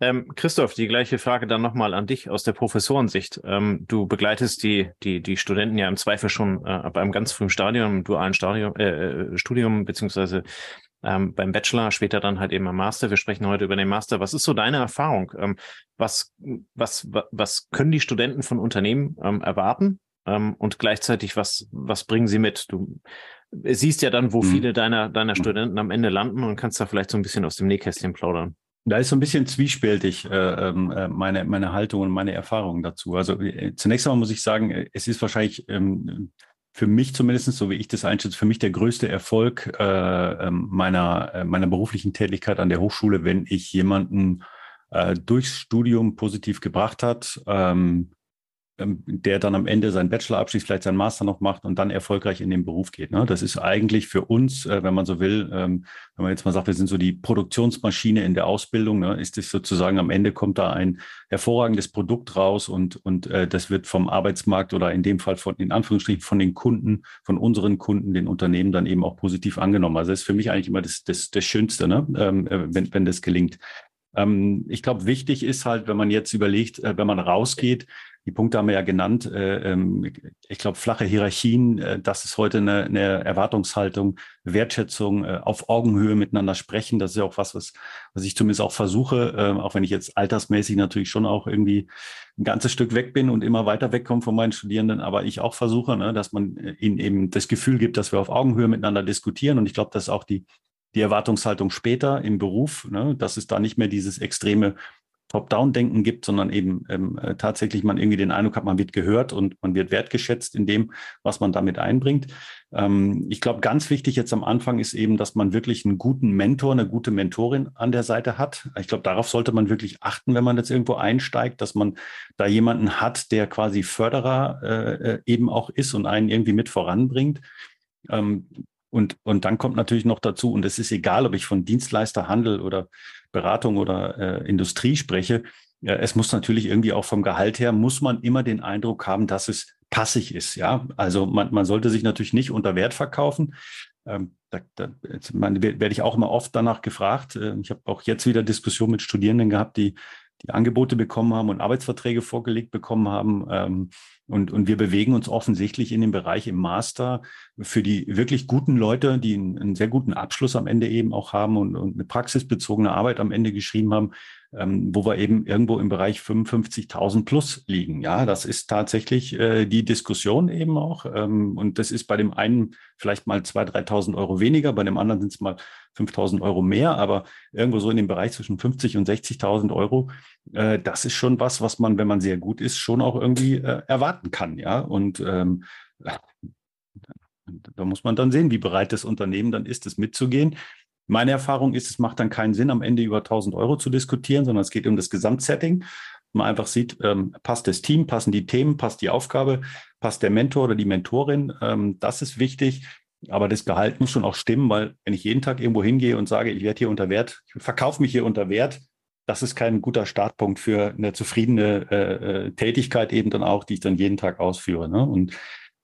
Ähm, Christoph, die gleiche Frage dann nochmal an dich aus der Professorensicht. Ähm, du begleitest die, die, die Studenten ja im Zweifel schon äh, ab einem ganz frühen Stadium, im dualen Stadium, äh, äh, Studium, beziehungsweise ähm, beim Bachelor, später dann halt eben am Master. Wir sprechen heute über den Master. Was ist so deine Erfahrung? Ähm, was, was, was können die Studenten von Unternehmen ähm, erwarten? Ähm, und gleichzeitig, was, was bringen sie mit? Du siehst ja dann, wo mhm. viele deiner, deiner Studenten am Ende landen und kannst da vielleicht so ein bisschen aus dem Nähkästchen plaudern. Da ist so ein bisschen zwiespältig äh, ähm, äh, meine, meine Haltung und meine Erfahrungen dazu. Also äh, zunächst einmal muss ich sagen, äh, es ist wahrscheinlich ähm, für mich zumindest, so wie ich das einschätze, für mich der größte Erfolg äh, ähm, meiner, meiner beruflichen Tätigkeit an der Hochschule, wenn ich jemanden äh, durchs Studium positiv gebracht hat, ähm, der dann am Ende seinen Bachelor abschließt, vielleicht seinen Master noch macht und dann erfolgreich in den Beruf geht. Ne? Das ist eigentlich für uns, äh, wenn man so will, ähm, wenn man jetzt mal sagt, wir sind so die Produktionsmaschine in der Ausbildung, ne? ist es sozusagen am Ende kommt da ein hervorragendes Produkt raus und, und äh, das wird vom Arbeitsmarkt oder in dem Fall von, in Anführungsstrichen, von den Kunden, von unseren Kunden, den Unternehmen dann eben auch positiv angenommen. Also das ist für mich eigentlich immer das, das, das Schönste, ne? Ähm, äh, wenn, wenn das gelingt. Ich glaube, wichtig ist halt, wenn man jetzt überlegt, wenn man rausgeht, die Punkte haben wir ja genannt. Äh, ähm, ich glaube, flache Hierarchien, äh, das ist heute eine, eine Erwartungshaltung, Wertschätzung, äh, auf Augenhöhe miteinander sprechen. Das ist ja auch was, was, was ich zumindest auch versuche, ähm, auch wenn ich jetzt altersmäßig natürlich schon auch irgendwie ein ganzes Stück weg bin und immer weiter wegkomme von meinen Studierenden, aber ich auch versuche, ne, dass man ihnen eben das Gefühl gibt, dass wir auf Augenhöhe miteinander diskutieren. Und ich glaube, das ist auch die, die Erwartungshaltung später im Beruf, ne, dass es da nicht mehr dieses extreme Top-Down-Denken gibt, sondern eben ähm, äh, tatsächlich man irgendwie den Eindruck hat, man wird gehört und man wird wertgeschätzt in dem, was man damit einbringt. Ähm, ich glaube, ganz wichtig jetzt am Anfang ist eben, dass man wirklich einen guten Mentor, eine gute Mentorin an der Seite hat. Ich glaube, darauf sollte man wirklich achten, wenn man jetzt irgendwo einsteigt, dass man da jemanden hat, der quasi Förderer äh, äh eben auch ist und einen irgendwie mit voranbringt. Ähm, und, und dann kommt natürlich noch dazu, und es ist egal, ob ich von Dienstleister, Handel oder Beratung oder äh, Industrie spreche, äh, es muss natürlich irgendwie auch vom Gehalt her, muss man immer den Eindruck haben, dass es passig ist. Ja, also man, man sollte sich natürlich nicht unter Wert verkaufen. Ähm, da, da man, werde ich auch immer oft danach gefragt. Äh, ich habe auch jetzt wieder Diskussionen mit Studierenden gehabt, die die Angebote bekommen haben und Arbeitsverträge vorgelegt bekommen haben. Ähm, und, und wir bewegen uns offensichtlich in dem Bereich im Master für die wirklich guten Leute, die einen, einen sehr guten Abschluss am Ende eben auch haben und, und eine praxisbezogene Arbeit am Ende geschrieben haben, ähm, wo wir eben irgendwo im Bereich 55.000 plus liegen. Ja, das ist tatsächlich äh, die Diskussion eben auch. Ähm, und das ist bei dem einen vielleicht mal 2.000, 3.000 Euro weniger, bei dem anderen sind es mal 5.000 Euro mehr, aber irgendwo so in dem Bereich zwischen 50 und 60.000 Euro, äh, das ist schon was, was man, wenn man sehr gut ist, schon auch irgendwie äh, erwarten kann. Ja, und ähm, da muss man dann sehen, wie bereit das Unternehmen dann ist, es mitzugehen. Meine Erfahrung ist, es macht dann keinen Sinn, am Ende über 1000 Euro zu diskutieren, sondern es geht um das Gesamtsetting. Man einfach sieht, ähm, passt das Team, passen die Themen, passt die Aufgabe, passt der Mentor oder die Mentorin. Ähm, das ist wichtig. Aber das Gehalt muss schon auch stimmen, weil wenn ich jeden Tag irgendwo hingehe und sage, ich werde hier unter Wert, ich verkaufe mich hier unter Wert, das ist kein guter Startpunkt für eine zufriedene äh, äh Tätigkeit eben dann auch, die ich dann jeden Tag ausführe. Ne? Und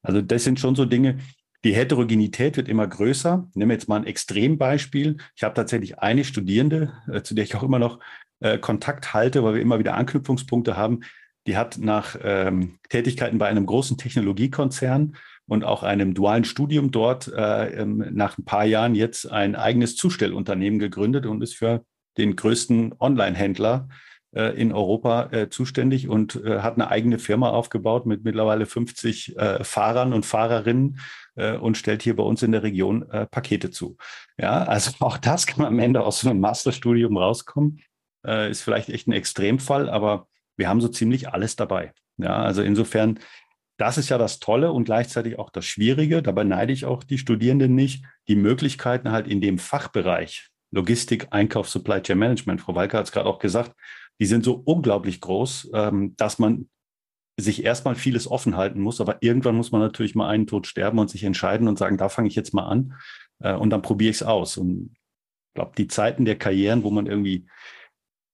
also das sind schon so Dinge, die Heterogenität wird immer größer. Ich nehme jetzt mal ein Extrembeispiel. Ich habe tatsächlich eine Studierende, äh, zu der ich auch immer noch äh, Kontakt halte, weil wir immer wieder Anknüpfungspunkte haben. Die hat nach ähm, Tätigkeiten bei einem großen Technologiekonzern und auch einem dualen Studium dort äh, ähm, nach ein paar Jahren jetzt ein eigenes Zustellunternehmen gegründet und ist für den größten Online-Händler äh, in Europa äh, zuständig und äh, hat eine eigene Firma aufgebaut mit mittlerweile 50 äh, Fahrern und Fahrerinnen äh, und stellt hier bei uns in der Region äh, Pakete zu. Ja, also auch das kann am Ende aus so einem Masterstudium rauskommen. Äh, ist vielleicht echt ein Extremfall, aber wir haben so ziemlich alles dabei. Ja, also insofern, das ist ja das Tolle und gleichzeitig auch das Schwierige. Dabei neide ich auch die Studierenden nicht, die Möglichkeiten halt in dem Fachbereich Logistik, Einkauf, Supply Chain Management. Frau Walker hat es gerade auch gesagt, die sind so unglaublich groß, ähm, dass man sich erstmal vieles offen halten muss, aber irgendwann muss man natürlich mal einen Tod sterben und sich entscheiden und sagen, da fange ich jetzt mal an äh, und dann probiere ich es aus. Und ich glaube, die Zeiten der Karrieren, wo man irgendwie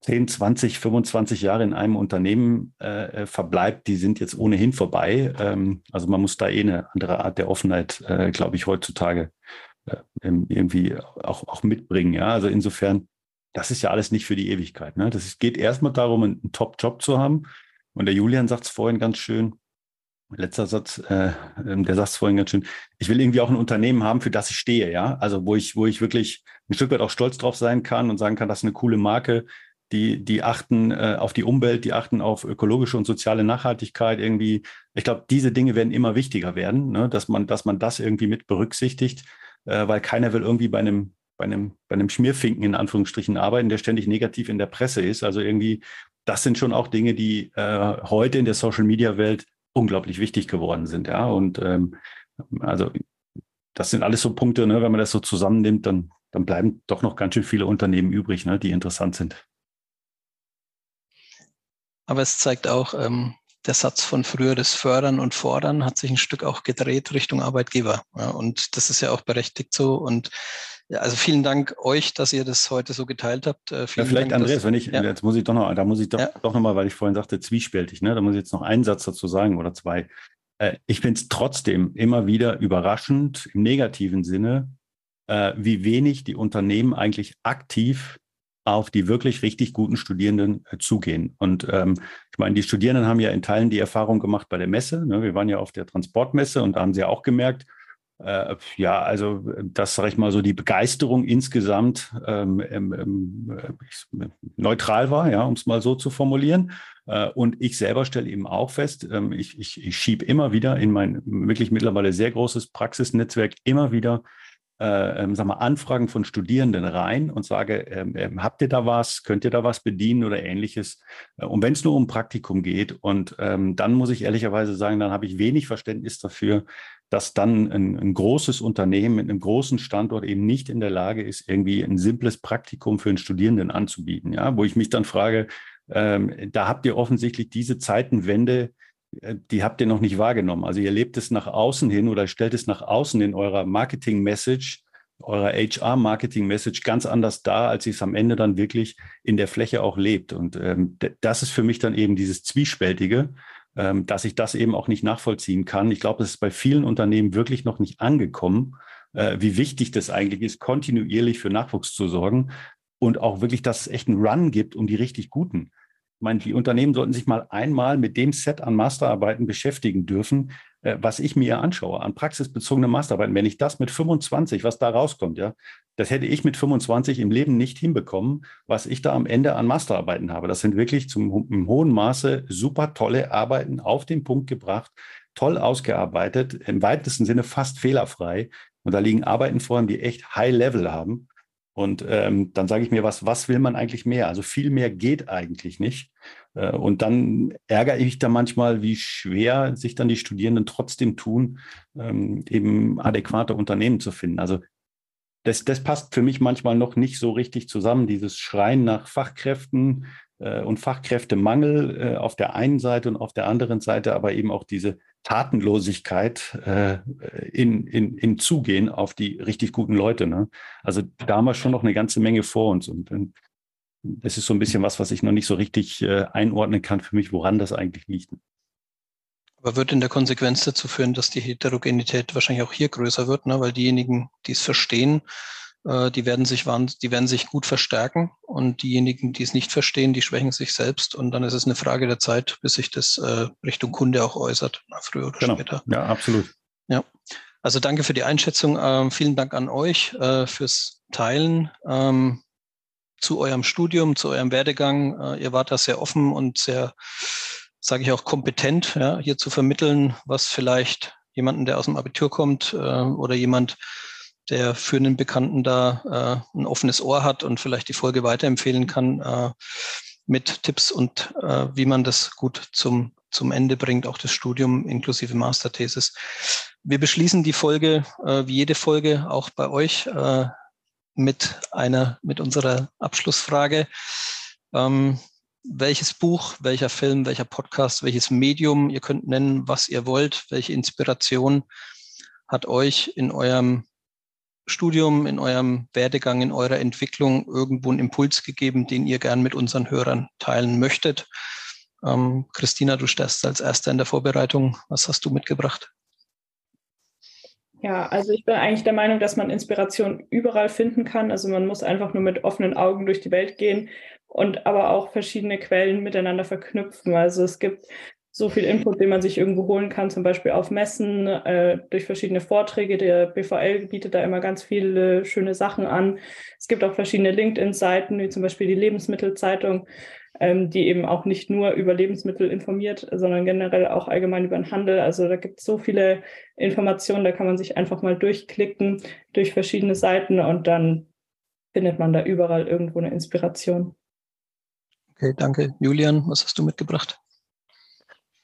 10, 20, 25 Jahre in einem Unternehmen äh, äh, verbleibt, die sind jetzt ohnehin vorbei. Ähm, also man muss da eh eine andere Art der Offenheit, äh, glaube ich, heutzutage äh, irgendwie auch, auch mitbringen. Ja, also insofern, das ist ja alles nicht für die Ewigkeit. Ne? Das ist, geht erstmal darum, einen Top-Job zu haben, und der Julian sagt es vorhin ganz schön, letzter Satz, äh, ähm, der sagt es vorhin ganz schön, ich will irgendwie auch ein Unternehmen haben, für das ich stehe, ja. Also wo ich, wo ich wirklich ein Stück weit auch stolz drauf sein kann und sagen kann, das ist eine coole Marke, die, die achten äh, auf die Umwelt, die achten auf ökologische und soziale Nachhaltigkeit irgendwie. Ich glaube, diese Dinge werden immer wichtiger werden, ne? dass man, dass man das irgendwie mit berücksichtigt, äh, weil keiner will irgendwie bei einem bei einem, bei einem Schmierfinken in Anführungsstrichen arbeiten, der ständig negativ in der Presse ist. Also irgendwie das sind schon auch Dinge, die äh, heute in der Social Media Welt unglaublich wichtig geworden sind. Ja, und ähm, also das sind alles so Punkte, ne, wenn man das so zusammennimmt, dann, dann bleiben doch noch ganz schön viele Unternehmen übrig, ne, die interessant sind. Aber es zeigt auch, ähm, der Satz von früher, das Fördern und Fordern, hat sich ein Stück auch gedreht Richtung Arbeitgeber. Ja, und das ist ja auch berechtigt so. Und ja, also vielen Dank euch, dass ihr das heute so geteilt habt. Äh, ja, vielleicht Dank, Andreas, dass, wenn ich, ja. jetzt muss ich doch noch, da muss ich doch, ja. doch nochmal, weil ich vorhin sagte, zwiespältig, ne? Da muss ich jetzt noch einen Satz dazu sagen oder zwei. Äh, ich finde es trotzdem immer wieder überraschend im negativen Sinne, äh, wie wenig die Unternehmen eigentlich aktiv auf die wirklich richtig guten Studierenden äh, zugehen. Und ähm, ich meine, die Studierenden haben ja in Teilen die Erfahrung gemacht bei der Messe. Ne? Wir waren ja auf der Transportmesse und da haben sie ja auch gemerkt, äh, ja, also das sage ich mal so die Begeisterung insgesamt ähm, ähm, ähm, neutral war, ja, um es mal so zu formulieren. Äh, und ich selber stelle eben auch fest, ähm, ich, ich, ich schiebe immer wieder in mein wirklich mittlerweile sehr großes Praxisnetzwerk immer wieder äh, ähm, sag mal, Anfragen von Studierenden rein und sage, ähm, ähm, habt ihr da was, könnt ihr da was bedienen oder ähnliches? Äh, und wenn es nur um Praktikum geht, und ähm, dann muss ich ehrlicherweise sagen, dann habe ich wenig Verständnis dafür, dass dann ein, ein, großes Unternehmen mit einem großen Standort eben nicht in der Lage ist, irgendwie ein simples Praktikum für einen Studierenden anzubieten. Ja, wo ich mich dann frage, ähm, da habt ihr offensichtlich diese Zeitenwende die habt ihr noch nicht wahrgenommen. Also ihr lebt es nach außen hin oder stellt es nach außen in eurer Marketing-Message, eurer HR-Marketing-Message ganz anders dar, als ihr es am Ende dann wirklich in der Fläche auch lebt. Und ähm, das ist für mich dann eben dieses Zwiespältige, ähm, dass ich das eben auch nicht nachvollziehen kann. Ich glaube, es ist bei vielen Unternehmen wirklich noch nicht angekommen, äh, wie wichtig das eigentlich ist, kontinuierlich für Nachwuchs zu sorgen und auch wirklich, dass es echt einen Run gibt um die richtig Guten meine, die Unternehmen sollten sich mal einmal mit dem Set an Masterarbeiten beschäftigen dürfen, äh, was ich mir anschaue, an praxisbezogenen Masterarbeiten. Wenn ich das mit 25, was da rauskommt, ja, das hätte ich mit 25 im Leben nicht hinbekommen, was ich da am Ende an Masterarbeiten habe. Das sind wirklich zum im hohen Maße super tolle Arbeiten auf den Punkt gebracht, toll ausgearbeitet, im weitesten Sinne fast fehlerfrei. Und da liegen Arbeiten vor, die echt High Level haben. Und ähm, dann sage ich mir, was, was will man eigentlich mehr? Also viel mehr geht eigentlich nicht. Äh, und dann ärgere ich mich da manchmal, wie schwer sich dann die Studierenden trotzdem tun, ähm, eben adäquate Unternehmen zu finden. Also das, das passt für mich manchmal noch nicht so richtig zusammen, dieses Schreien nach Fachkräften äh, und Fachkräftemangel äh, auf der einen Seite und auf der anderen Seite aber eben auch diese Tatenlosigkeit äh, in, in, im Zugehen auf die richtig guten Leute. Ne? Also da haben wir schon noch eine ganze Menge vor uns. Und, und das ist so ein bisschen was, was ich noch nicht so richtig äh, einordnen kann für mich, woran das eigentlich liegt. Aber wird in der Konsequenz dazu führen, dass die Heterogenität wahrscheinlich auch hier größer wird, ne? weil diejenigen, die es verstehen, äh, die werden sich die werden sich gut verstärken und diejenigen, die es nicht verstehen, die schwächen sich selbst und dann ist es eine Frage der Zeit, bis sich das äh, Richtung Kunde auch äußert, früher oder genau. später. Ja, absolut. Ja. Also danke für die Einschätzung. Ähm, vielen Dank an euch äh, fürs Teilen ähm, zu eurem Studium, zu eurem Werdegang. Äh, ihr wart da sehr offen und sehr, sage ich auch, kompetent, ja, hier zu vermitteln, was vielleicht jemanden, der aus dem Abitur kommt äh, oder jemand, der für einen Bekannten da äh, ein offenes Ohr hat und vielleicht die Folge weiterempfehlen kann äh, mit Tipps und äh, wie man das gut zum, zum Ende bringt, auch das Studium inklusive Masterthesis. Wir beschließen die Folge, äh, wie jede Folge, auch bei euch äh, mit einer, mit unserer Abschlussfrage. Ähm, welches Buch, welcher Film, welcher Podcast, welches Medium, ihr könnt nennen, was ihr wollt, welche Inspiration hat euch in eurem Studium, in eurem Werdegang, in eurer Entwicklung irgendwo einen Impuls gegeben, den ihr gern mit unseren Hörern teilen möchtet? Ähm, Christina, du stehst als Erster in der Vorbereitung. Was hast du mitgebracht? Ja, also ich bin eigentlich der Meinung, dass man Inspiration überall finden kann. Also man muss einfach nur mit offenen Augen durch die Welt gehen und aber auch verschiedene Quellen miteinander verknüpfen. Also es gibt so viel Input, den man sich irgendwo holen kann, zum Beispiel auf Messen, äh, durch verschiedene Vorträge. Der BVL bietet da immer ganz viele schöne Sachen an. Es gibt auch verschiedene LinkedIn-Seiten, wie zum Beispiel die Lebensmittelzeitung, ähm, die eben auch nicht nur über Lebensmittel informiert, sondern generell auch allgemein über den Handel. Also da gibt es so viele Informationen, da kann man sich einfach mal durchklicken durch verschiedene Seiten und dann findet man da überall irgendwo eine Inspiration. Okay, danke. Julian, was hast du mitgebracht?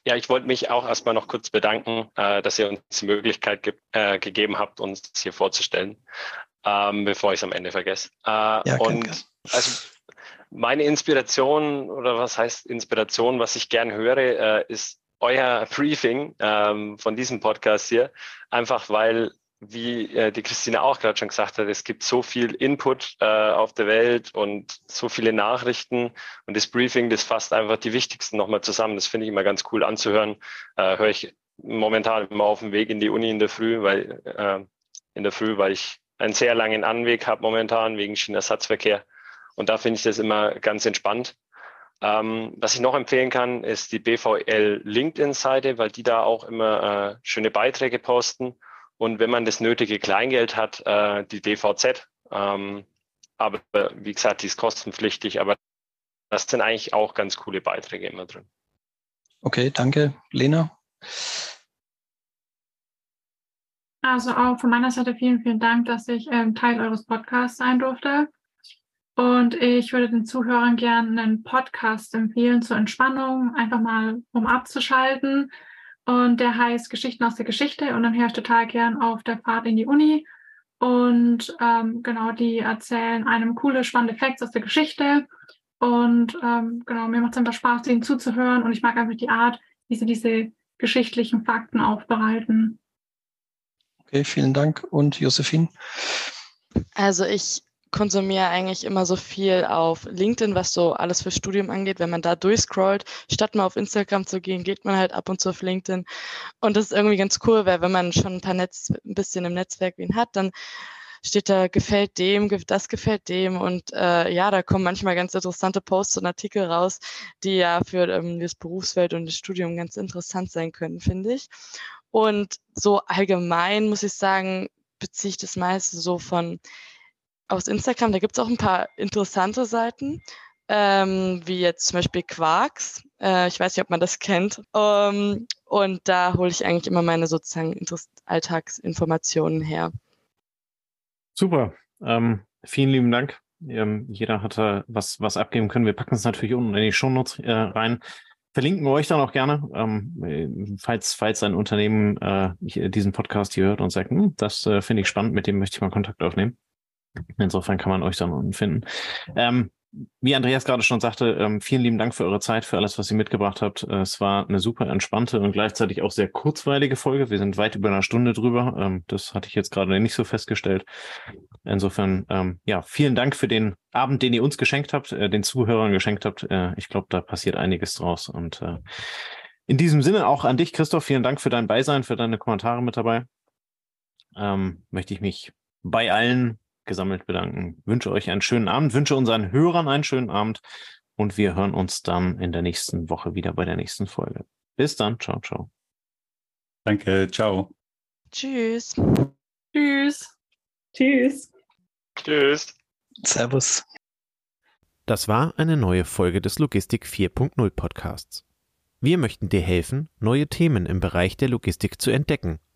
Ja, ich wollte mich auch erstmal noch kurz bedanken, äh, dass ihr uns die Möglichkeit ge äh, gegeben habt, uns hier vorzustellen, ähm, bevor ich es am Ende vergesse. Äh, ja, und kann. also meine Inspiration oder was heißt Inspiration, was ich gern höre, äh, ist euer Briefing ähm, von diesem Podcast hier. Einfach weil wie äh, die Christine auch gerade schon gesagt hat, es gibt so viel Input äh, auf der Welt und so viele Nachrichten und das Briefing, das fasst einfach die wichtigsten nochmal zusammen. Das finde ich immer ganz cool anzuhören. Äh, Höre ich momentan immer auf dem Weg in die Uni in der Früh, weil äh, in der Früh, weil ich einen sehr langen Anweg habe momentan wegen Schienenersatzverkehr. Und da finde ich das immer ganz entspannt. Ähm, was ich noch empfehlen kann, ist die BVL LinkedIn-Seite, weil die da auch immer äh, schöne Beiträge posten und wenn man das nötige Kleingeld hat, äh, die DVZ. Ähm, aber wie gesagt, die ist kostenpflichtig, aber das sind eigentlich auch ganz coole Beiträge immer drin. Okay, danke. Lena? Also auch von meiner Seite vielen, vielen Dank, dass ich ähm, Teil eures Podcasts sein durfte. Und ich würde den Zuhörern gerne einen Podcast empfehlen zur Entspannung, einfach mal um abzuschalten. Und der heißt Geschichten aus der Geschichte. Und dann höre ich total gern auf der Fahrt in die Uni. Und ähm, genau, die erzählen einem coole, spannende Facts aus der Geschichte. Und ähm, genau, mir macht es einfach Spaß, ihnen zuzuhören. Und ich mag einfach die Art, wie sie diese geschichtlichen Fakten aufbereiten. Okay, vielen Dank. Und Josephine? Also ich konsumiere eigentlich immer so viel auf LinkedIn, was so alles für Studium angeht. Wenn man da durchscrollt, statt mal auf Instagram zu gehen, geht man halt ab und zu auf LinkedIn. Und das ist irgendwie ganz cool, weil wenn man schon ein paar Netz, ein bisschen im Netzwerk wen hat, dann steht da, gefällt dem, das gefällt dem. Und äh, ja, da kommen manchmal ganz interessante Posts und Artikel raus, die ja für ähm, das Berufsfeld und das Studium ganz interessant sein können, finde ich. Und so allgemein muss ich sagen, beziehe ich das meiste so von aus Instagram. Da gibt es auch ein paar interessante Seiten, ähm, wie jetzt zum Beispiel Quarks. Äh, ich weiß nicht, ob man das kennt. Ähm, und da hole ich eigentlich immer meine sozusagen Alltagsinformationen her. Super. Ähm, vielen lieben Dank. Ähm, jeder hatte was, was abgeben können. Wir packen es natürlich unten in die Shownotes äh, rein. Verlinken wir euch dann auch gerne, ähm, falls, falls ein Unternehmen äh, diesen Podcast hier hört und sagt, hm, das äh, finde ich spannend, mit dem möchte ich mal Kontakt aufnehmen. Insofern kann man euch dann unten finden. Ähm, wie Andreas gerade schon sagte, ähm, vielen lieben Dank für eure Zeit, für alles, was ihr mitgebracht habt. Äh, es war eine super entspannte und gleichzeitig auch sehr kurzweilige Folge. Wir sind weit über eine Stunde drüber. Ähm, das hatte ich jetzt gerade nicht so festgestellt. Insofern, ähm, ja, vielen Dank für den Abend, den ihr uns geschenkt habt, äh, den Zuhörern geschenkt habt. Äh, ich glaube, da passiert einiges draus. Und in diesem Sinne auch an dich, Christoph, vielen Dank für dein Beisein, für deine Kommentare mit dabei. möchte ich mich bei allen gesammelt bedanken. Wünsche euch einen schönen Abend, wünsche unseren Hörern einen schönen Abend und wir hören uns dann in der nächsten Woche wieder bei der nächsten Folge. Bis dann, ciao, ciao. Danke, ciao. Tschüss. Tschüss. Tschüss. Tschüss. Servus. Das war eine neue Folge des Logistik 4.0 Podcasts. Wir möchten dir helfen, neue Themen im Bereich der Logistik zu entdecken